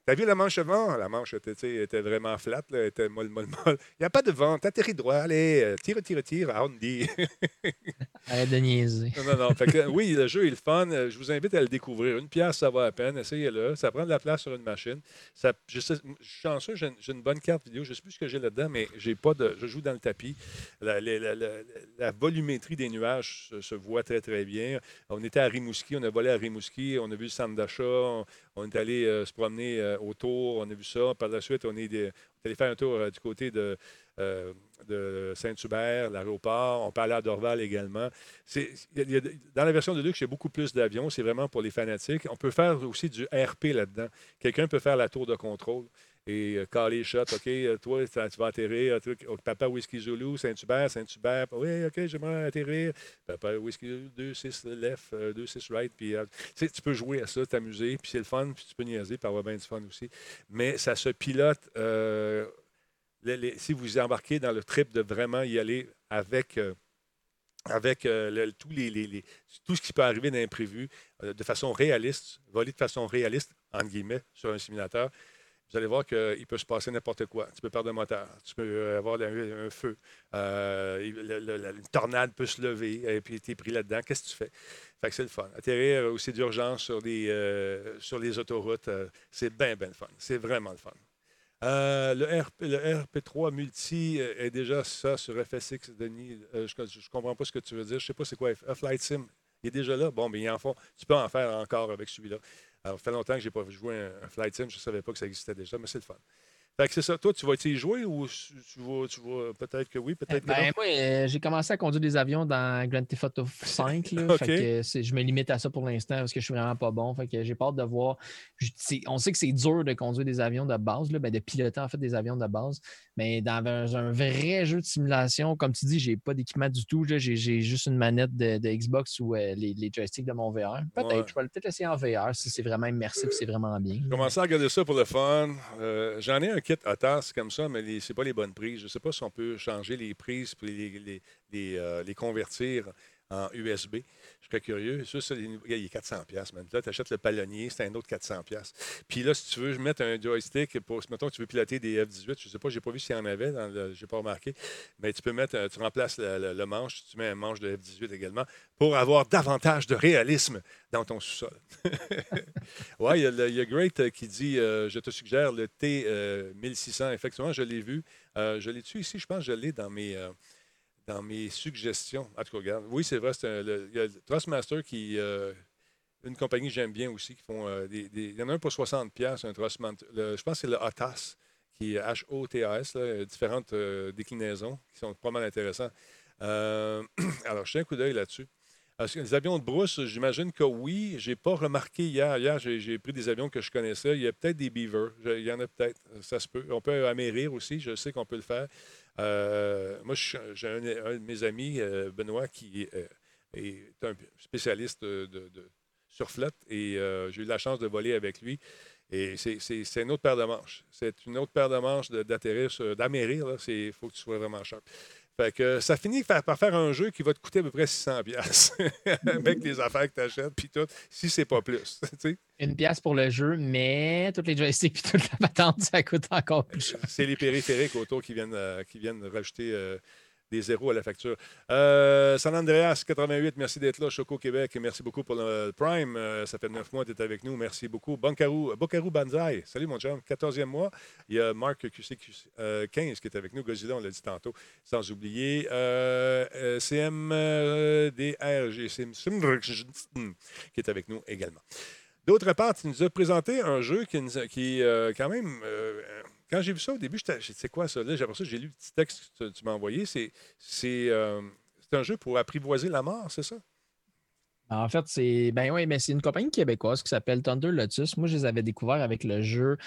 T'as vu la manche avant? La manche était, était vraiment flat, là, était molle, molle, molle. Il n'y a pas de vent. T'atterris droit. Allez, euh, tire, tire, tire. Ah, on dit. Arrête de niaiser. Non, non, non. oui, le jeu est le fun. Euh, je vous invite à le découvrir. Une pièce, ça va à peine. Essayez-le. Ça prend de la place sur une machine. Ça, je, suis chanceux, j'ai une bonne carte vidéo. Je ne sais plus ce que j'ai là-dedans, mais j'ai pas de. Je joue dans le tapis. La, la, volumétrie des nuages se, voit très, très bien. On était à Rimouski. On a volé à Rimouski. On a vu le centre d'achat. On, est allé euh, se promener autour, on a vu ça. Par la suite, on est, allé faire un tour euh, du côté de de Saint-Hubert, l'aéroport. On aller à Dorval également. dans la version de y a beaucoup plus d'avions. C'est vraiment pour les fanatiques. On peut faire aussi du RP là-dedans. Quelqu'un peut faire la tour de contrôle et euh, caler shot. OK, euh, toi, tu vas atterrir. Euh, Papa Whisky Zulu, Saint-Hubert, Saint-Hubert. Oui, OK, j'aimerais atterrir. Papa Whisky Zulu, 2-6 left, 2-6 right. Puis, tu peux jouer à ça, t'amuser. Puis c'est le fun. Puis tu peux niaiser, puis avoir du fun aussi. Mais ça se pilote. si vous embarquez dans le trip de vraiment y aller avec avec tous les, tout ce qui peut arriver d'imprévu de façon réaliste, voler de façon réaliste, entre guillemets, sur un simulateur, vous allez voir qu'il peut se passer n'importe quoi. Tu peux perdre le moteur, tu peux euh, avoir un, feu, euh, une tornade peut se lever et puis tu es pris là-dedans. Qu'est-ce que tu fais? Fait que c'est le fun. Atterrir aussi d'urgence sur, euh, sur les autoroutes, c'est bien, bien le fun. C'est vraiment le fun. le, RP, le RP3 Multi est déjà ça sur FSX, Denis. je ne comprends pas ce que tu veux dire. Je ne sais pas c'est quoi Flight Sim. Il est déjà là? Bon, mais en fond, tu peux en faire encore avec celui-là. Alors, ça fait longtemps que je n'ai pas joué un, un Flight Sim. Je ne savais pas que ça existait déjà, mais c'est le fun. Fait que c'est ça. Toi, tu vas y jouer ou tu vas, tu vas peut-être que oui, peut-être que ben, non? Moi, euh, j'ai commencé à conduire des avions dans Grand Theft Auto 5. Là, fait que je me limite à ça pour l'instant parce que je suis vraiment pas bon. Fait que j'ai peur de voir. on sait que c'est dur de conduire des avions de base, là, ben, de piloter en fait des avions de base. Mais dans un, vrai jeu de simulation, comme tu dis, j'ai pas d'équipement du tout. J'ai juste une manette de, Xbox ou euh, les, joysticks de mon VR. Peut-être. Je vais peut-être essayer en VR si c'est vraiment immersif, c'est vraiment bien. J'ai commencé à regarder ça pour le fun. Euh, j'en ai un kit c'est comme ça, mais ce n'est pas les bonnes prises. Je ne sais pas si on peut changer les prises pour les, les, euh, convertir en USB. Je serais curieux. Ça, il est 400 pièces Là, tu achètes le palonnier, c'est un autre 400 Puis là, si tu veux mettre un joystick, pour, mettons que tu veux piloter des F-18, je ne sais pas, je n'ai pas vu s'il y en avait, je n'ai pas remarqué, mais tu peux mettre, euh, tu remplaces le, manche, tu mets un manche de F-18 également pour avoir davantage de réalisme dans ton sous-sol. oui, il y, a Great euh, qui dit euh, Je te suggère le T1600. Effectivement, je l'ai vu. je l'ai tu ici, je pense que je l'ai dans mes dans mes suggestions. En tout cas, regarde. Oui, c'est vrai. Il y a Trustmaster qui. Euh, une compagnie que j'aime bien aussi, qui font euh, des, Il y en a un pour 60$, un Trustmaster. je pense que c'est le HOTAS, qui est H-O-T-A-S, différentes euh, déclinaisons qui sont pas mal intéressantes. alors, je un coup d'œil là-dessus. Les avions de brousse, j'imagine que oui. Je n'ai pas remarqué hier. Hier, j'ai pris des avions que je connaissais. Il y a peut-être des beavers. Il y en a peut-être. Ça se peut. On peut amérir aussi. Je sais qu'on peut le faire. Euh, moi, j'ai un, de mes amis, euh, Benoît, qui euh, est un spécialiste de, sur flotte et j'ai eu la chance de voler avec lui. Et c'est une autre paire de manches. C'est une autre paire de manches d'atterrir, d'amérir. Il faut que tu sois vraiment sharp. Fait que ça finit par faire un jeu qui va te coûter à peu près 600 pièces avec les affaires que tu achètes puis tout, si c'est pas plus. Une pièce pour le jeu, mais toutes les joysticks puis toute la patente, ça coûte encore plus cher. C'est les périphériques autour qui viennent, euh, qui viennent rajouter euh, des zéros à la facture. Euh, San Andreas, 88, merci d'être là. Choco Québec, merci beaucoup pour le Prime. Euh, ça fait neuf mois que tu es avec nous. Merci beaucoup. Bonkarou, Bokarou Banzai, salut mon chum, 14e mois. Il y a Marc QC 15 euh, qui est avec nous. Godzilla, on l'a dit tantôt. Sans oublier CMDRG, qui est avec nous également. D'autre part, tu nous as présenté un jeu qui, qui quand même quand j'ai vu ça au début, c'est quoi ça? Là, j'ai ça, j'ai lu le petit texte que tu, m'as envoyé. Euh, c'est, un jeu pour apprivoiser la mort, c'est ça? En fait, c'est ben oui, mais c'est une compagnie québécoise qui s'appelle Thunder Lotus. Moi, je les avais découverts avec le jeu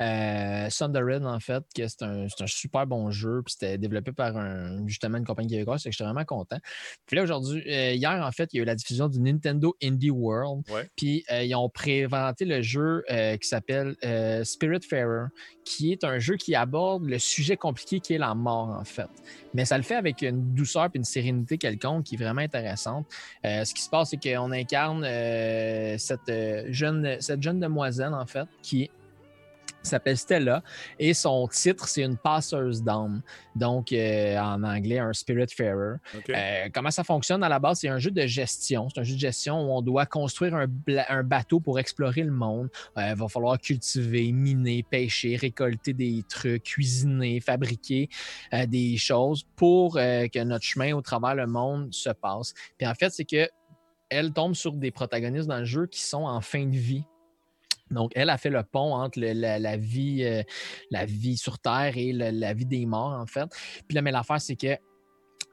euh, Red, en fait, que c'est un, un, super bon jeu, puis c'était développé par un, justement une compagnie québécoise, je suis vraiment content. Puis là, aujourd'hui, euh, hier, en fait, il y a eu la diffusion du Nintendo Indie World, puis euh, ils ont présenté le jeu euh, qui s'appelle Spiritfarer, qui est un jeu qui aborde le sujet compliqué qui est la mort, en fait. Mais ça le fait avec une douceur et une sérénité quelconque qui est vraiment intéressante. ce qui se passe, c'est qu'on incarne cette, jeune, cette jeune demoiselle, en fait, qui s'appelle Stella et son titre, c'est une passeuse d'âme. Donc, euh, en anglais, un Spiritfarer. Euh, comment ça fonctionne? À la base? C'est un jeu de gestion. C'est un jeu de gestion où on doit construire un, un bateau pour explorer le monde. Euh, il va falloir cultiver, miner, pêcher, récolter des trucs, cuisiner, fabriquer des choses pour que notre chemin au travers le monde se passe. Puis en fait, c'est que elle tombe sur des protagonistes dans le jeu qui sont en fin de vie Donc, elle a fait le pont entre la, vie, euh, la vie sur Terre et la vie des morts, en fait. Puis là, mais l'affaire, c'est que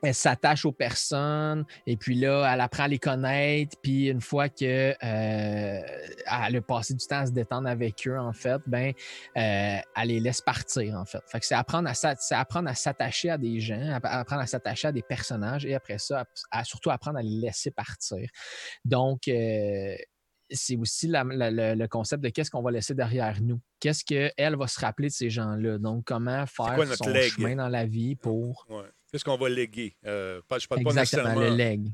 elle s'attache aux personnes et puis là, elle apprend à les connaître. Puis une fois qu'elle euh, a passé du temps à se détendre avec eux, en fait, ben, euh, elle les laisse partir, en fait. Fait que c'est apprendre à, à s'attacher à des gens, apprendre à s'attacher à des personnages et après ça, surtout apprendre à les laisser partir. Donc, euh, c'est aussi le concept de qu'est-ce qu'on va laisser derrière nous. Qu'est-ce qu'elle va se rappeler de ces gens-là? Donc, comment faire son chemin dans la vie pour. Qu'est-ce qu'on va léguer? Euh, pas, je parle pas nécessairement. Le leg,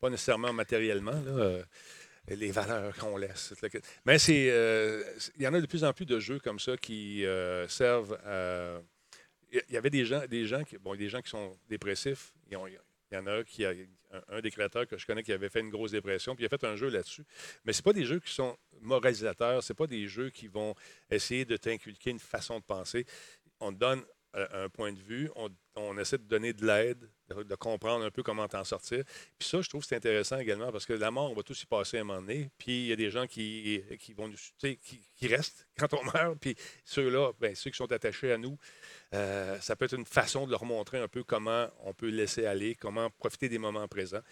pas nécessairement matériellement, euh, les valeurs qu'on laisse. Mais c'est, euh, il y en a de plus en plus de jeux comme ça qui servent à. Il y avait des gens, des gens qui, bon, des gens qui sont dépressifs. Il y en a qui un, des créateurs que je connais qui avait fait une grosse dépression, puis il a fait un jeu là-dessus. Mais ce pas des jeux qui sont moralisateurs, ce pas des jeux qui vont essayer de t'inculquer une façon de penser. On te donne un point de vue, on, essaie de donner de l'aide, de, comprendre un peu comment t'en sortir. Puis ça, je trouve c'est intéressant également parce que la mort, on va tous y passer à un moment donné. Puis il y a des gens qui, qui vont qui, qui restent quand on meurt. Puis ceux-là, ben, ceux qui sont attachés à nous, euh, ça peut être une façon de leur montrer un peu comment on peut laisser aller, comment profiter des moments présents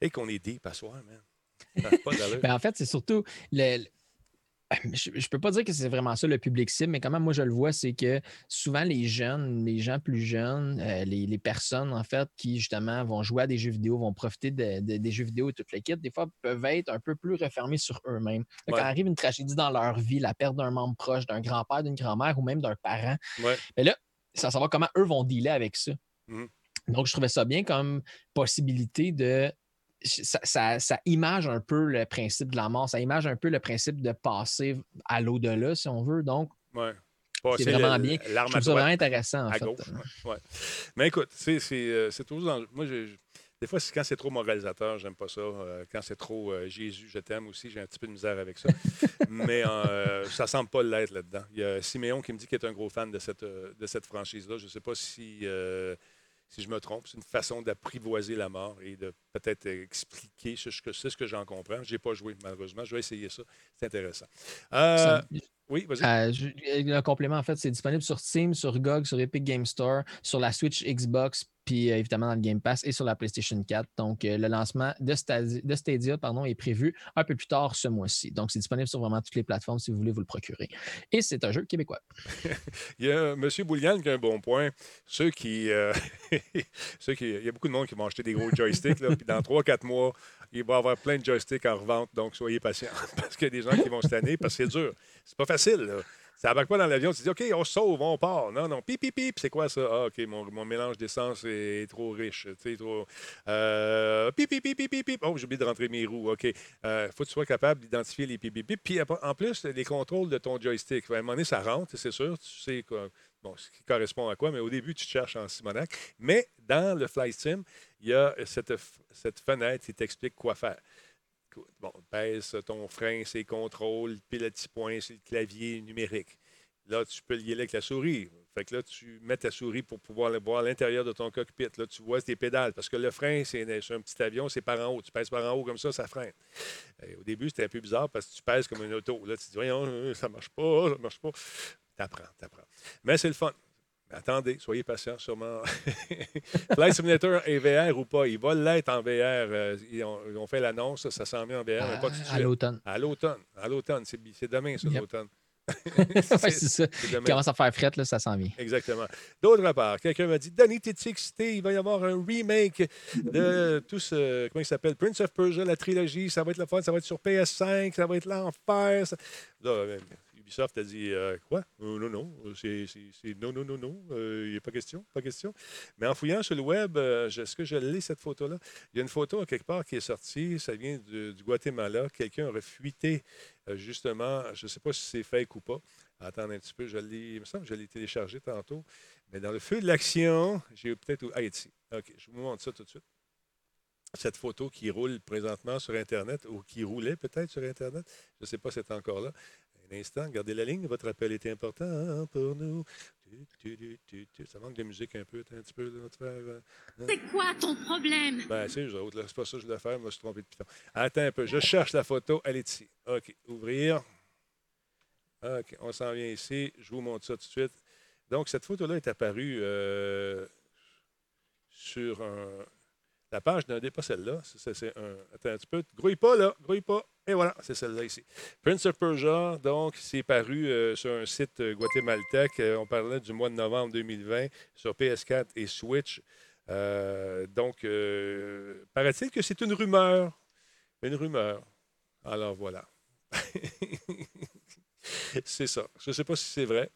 et qu'on est deep à soi, man. Ben, en fait, c'est surtout le, je ne peux pas dire que c'est vraiment ça le public cible, mais comment moi je le vois, c'est que souvent les jeunes, les gens plus jeunes, euh, les, personnes en fait qui justement vont jouer à des jeux vidéo, vont profiter des jeux vidéo et toute l'équipe, des fois peuvent être un peu plus refermés sur eux-mêmes. Quand arrive une tragédie dans leur vie, la perte d'un membre proche, d'un grand-père, d'une grand-mère ou même d'un parent, mais ben là, ça savoir comment eux vont dealer avec ça. Mmh. Donc, je trouvais ça bien comme possibilité de ça, image un peu le principe de la mort, ça image un peu le principe de passer à l'au-delà, si on veut. Donc, c'est vraiment bien. Je trouve ça vraiment intéressant, en fait. Mais écoute, c'est euh, toujours Moi, des fois, quand c'est trop moralisateur, j'aime pas ça. Euh, quand c'est trop euh, Jésus, je t'aime aussi, j'ai un petit peu de misère avec ça. Mais ça semble pas l'être là-dedans. Il y a Siméon qui me dit qu'il est un gros fan de cette, de cette franchise-là. Je ne sais pas si si je me trompe. C'est une façon d'apprivoiser la mort et de peut-être expliquer ce que c'est ce que j'en comprends. Je n'ai pas joué, malheureusement. Je vais essayer ça. C'est intéressant. Euh, oui, vas-y. Euh, un complément, en fait, c'est disponible sur Steam, sur GOG, sur Epic Game Store, sur la Switch Xbox, puis euh, évidemment dans le Game Pass et sur la PlayStation 4. Donc, euh, le lancement de Stadia, pardon, est prévu un peu plus tard ce mois-ci. Donc, c'est disponible sur vraiment toutes les plateformes si vous voulez vous le procurer. Et c'est un jeu québécois. il y a M. Boulian qui a un bon point. Ceux qui, ceux qui. Il y a beaucoup de monde qui vont acheter des gros joysticks, puis dans 3-4 mois, il va y avoir plein de joysticks en revente. Donc, soyez patients. parce qu'il y a des gens qui vont se parce que c'est dur. C'est pas facile. Là. Ça embarque pas dans l'avion, tu dis OK, on sauve, on part. Non, non, pip, pip, pip, c'est quoi ça? Ah, OK, mon, mélange d'essence est trop riche. Trop. Euh, pip, pip, pip, pip, pip. Oh, j'ai oublié de rentrer mes roues. OK. Euh, faut que tu sois capable d'identifier les pip, pip, pip. Puis en plus, les contrôles de ton joystick. À un moment donné, ça rentre, c'est sûr. Tu sais. Bon, ce qui correspond à quoi, mais au début, tu te cherches en Simonac. Mais dans le Flight Sim, il y a cette fenêtre qui t'explique quoi faire bon, pèse ton frein, ses contrôles, pile à petits points, c'est le clavier numérique. Là, tu peux lier avec la souris. Fait que là, tu mets ta souris pour pouvoir le voir à l'intérieur de ton cockpit. Là, tu vois tes pédales. Parce que le frein, c'est un petit avion, c'est par en haut. Tu pèses par en haut comme ça, ça freine. au début, c'était un peu bizarre parce que tu pèses comme une auto. Là, tu te dis, voyons, ça marche pas, ça marche pas. T'apprends, t'apprends. Mais c'est le fun. Attendez, soyez patients, sûrement. Flight Simulator est VR ou pas? Il va l'être en VR. Euh, ils, ont, fait l'annonce, ça s'en vient en VR, de suite. À l'automne. À l'automne. À l'automne. C'est demain, ça, l'automne. c'est ça. Il commence à faire fret, là, ça s'en vient. Exactement. D'autre part, quelqu'un m'a dit Danny, t'es excité Il va y avoir un remake de tout ce. Comment il s'appelle Prince of Persia, la trilogie. Ça va être le fun. Ça va être sur PS5. Ça va être l'enfer. Ça... Là, Ubisoft a dit euh, Quoi? Euh, Non, non, c'est non, non, non, non, euh, il n'y a pas question, pas question. Mais en fouillant sur le web, est-ce que je lis cette photo-là? Il y a une photo quelque part qui est sortie, ça vient du, Guatemala. Quelqu'un aurait fuité, justement, je ne sais pas si c'est fake ou pas. Attendez un petit peu, je l'ai, il me semble que je l'ai téléchargé tantôt. Mais dans le feu de l'action, j'ai peut-être. Ah, ici. OK, je vous montre ça tout de suite cette photo qui roule présentement sur Internet ou qui roulait peut-être sur Internet. Je ne sais pas si c'est encore là instant, gardez la ligne, votre appel est important pour nous. Ça manque de musique un peu, un petit peu. Euh, hein? C'est quoi ton problème? Ben, c'est eux autres, c'est pas ça que je voulais faire, je me suis trompé de piton. Attends un peu, je cherche la photo, elle est ici. OK, ouvrir. OK, on s'en vient ici. Je vous montre ça tout de suite. Donc, cette photo-là est apparue euh, sur un- la page d'un pas celle-là. C'est, un, attends un petit peu. Grouille pas, là. Grouille pas. Et voilà, c'est celle-là ici. Prince of Persia, donc, c'est paru euh, sur un site euh, guatémaltèque. Euh, on parlait du mois de novembre 2020 sur PS4 et Switch. Euh, donc, paraît-il que c'est une rumeur. Une rumeur. Alors, voilà. c'est ça. Je ne sais pas si c'est vrai,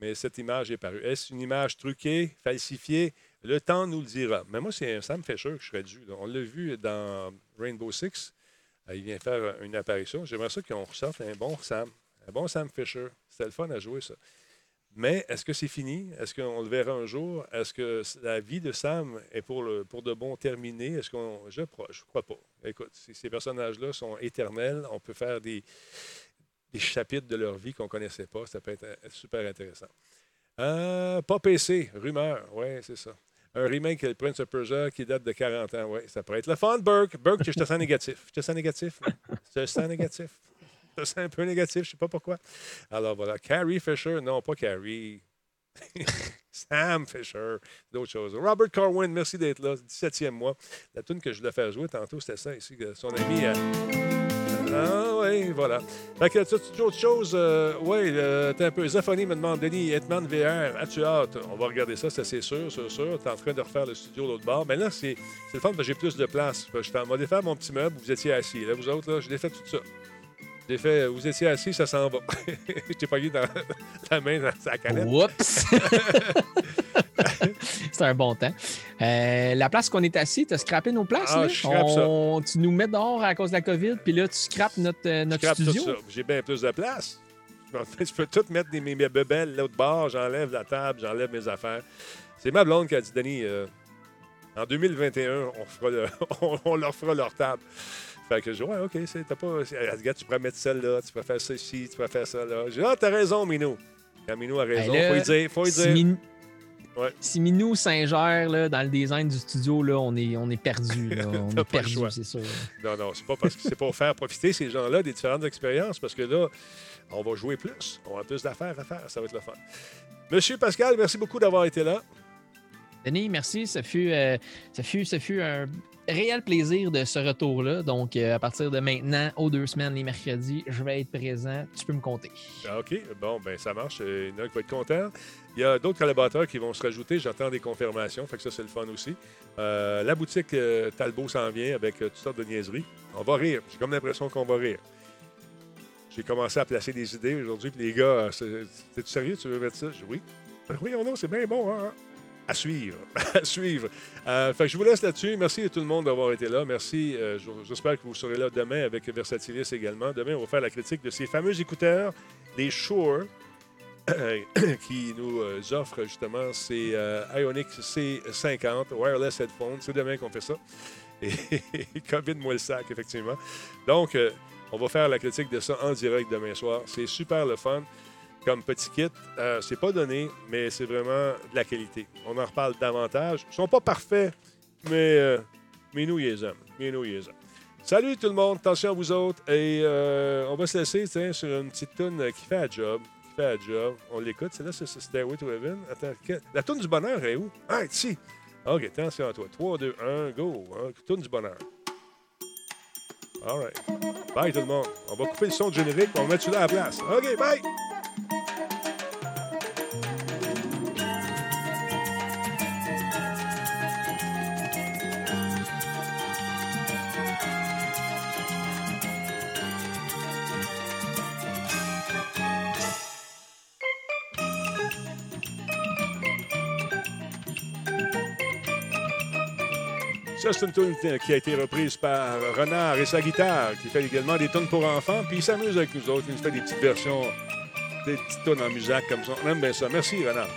mais cette image est parue. Est-ce une image truquée, falsifiée? Le temps nous le dira. Mais moi, c'est Sam Fisher que je serais dû. On l'a vu dans Rainbow Six. Euh, Il vient faire une apparition. J'aimerais ça qu'on ressorte un bon Sam. Un bon Sam Fisher. C'était le fun à jouer, ça. Mais est-ce que c'est fini? Est-ce qu'on le verra un jour? Est-ce que la vie de Sam est pour, de bon terminée? Est-ce qu'on. Je ne crois pas. Écoute, ces ces personnages-là sont éternels. On peut faire des, des chapitres de leur vie qu'on ne connaissait pas. Ça peut être euh, super intéressant. Euh, pas PC, rumeur. Oui, c'est ça. Un remake de Prince of Persia qui date de 40 ans. Oui, ça pourrait être le fun, Burke. Burke, je te sens négatif. Je te sens négatif. Je te sens négatif. Je te sens un peu négatif. Je ne sais pas pourquoi. Alors voilà. Carrie Fisher. Non, pas Carrie. Sam Fisher. D'autres choses. Robert Corwin, merci d'être là. 17e mois. La tune que je voulais faire jouer tantôt, c'était ça ici. Son ami. euh, ah oui, voilà. Fait que tu autre chose? Euh, oui, euh, t'es un peu. Zafoni me demande, Denis, Hetman VR, as-tu hâte? On va regarder ça, ça c'est sûr, c'est sûr. T'es en train de refaire le studio l'autre bord. Mais là, c'est le fun parce que j'ai plus de place. Fait Je vais défaire mon petit meuble, vous étiez assis. Là, vous autres, là, je défait tout ça. J'ai fait, vous étiez assis, ça s'en va. Je t'ai pogné dans la main dans sa canette. Oups! C'est un bon temps. Euh, la place qu'on est assis, tu as scrappé nos places. Ah, là? je ça. Tu nous mets dehors à cause de la COVID, puis là, tu scrapes notre, euh, Je notre studio? J'ai bien plus de place. Je peux tout mettre des, mes, mes bebelles l'autre bord, j'enlève la table, j'enlève mes affaires. C'est ma blonde qui a dit, Denis, euh, en 2021, on, fera le- on, on leur fera leur table. Fait que je dis, ouais, OK, t'as pas. Regarde, tu pourrais mettre celle-là, tu pourrais faire ça ici, tu pourrais faire ça là. J'ai dit, ah, t'as raison, Minou. Quand Minou a raison, Ben là, faut y dire, faut y Si, dire. Min- Ouais. si Minou s'ingère dans le design du studio, là, on est, on est perdu. là. On est perdu, c'est sûr. Non, non, c'est pas parce que c'est pour faire profiter ces gens-là des différentes expériences, parce que là, on va jouer plus. On a plus d'affaires à faire. Ça va être le fun. Monsieur Pascal, merci beaucoup d'avoir été là. Denis, merci. Ça fut, euh, ça fut, ça fut un réel plaisir de ce retour-là. Donc, euh, à partir de maintenant, aux deux semaines, les mercredis, je vais être présent. Tu peux me compter. Ah, OK, bon, ben ça marche. Il y en a qui vont être contents. Il y a d'autres collaborateurs qui vont se rajouter. J'attends des confirmations, fait que ça, c'est le fun aussi. Euh, la boutique euh, Talbot s'en vient avec toutes sortes de niaiseries. On va rire. J'ai comme l'impression qu'on va rire. J'ai commencé à placer des idées aujourd'hui, puis les gars, t'es-tu sérieux, tu veux mettre ça? Je oui. Ben oui, non, c'est bien bon, hein? À suivre. à suivre. Euh, fait que je vous laisse là-dessus. Merci à tout le monde d'avoir été là. Merci. euh, J'espère que vous serez là demain avec Versatilis également. Demain, on va faire la critique de ces fameux écouteurs, les Shure, qui nous euh, offrent justement ces Ionic C50 Wireless Headphones. C'est demain qu'on fait ça. Et COVID-moi le sac, effectivement. Donc, on va faire la critique de ça en direct demain soir. C'est super le fun comme petit kit. Euh, c'est pas donné, mais c'est vraiment de la qualité. On en reparle davantage. Ils sont pas parfaits, mais, euh, mais nous, ils les aiment. Mais nous, les. Salut tout le monde, attention à vous autres. Et euh, on va se laisser sur une petite toune qui fait un job. Qui fait job. On l'écoute. C'est là, c'est Stairway to Heaven. Attends, la toune du bonheur est où? Ah, ici. OK, attention à toi. 3, 2, 1, go. Hein, Toune du bonheur. All right. Bye tout le monde. On va couper le son de générique, on va mettre celui-là à la place. OK, bye! Ça, c'est une tune qui a été reprise par Renard et sa guitare, qui fait également des tunes pour enfants, puis il s'amuse avec nous autres. Il nous fait des petites versions, des petites tunes en musique comme ça. On aime bien ça. Merci, Renard.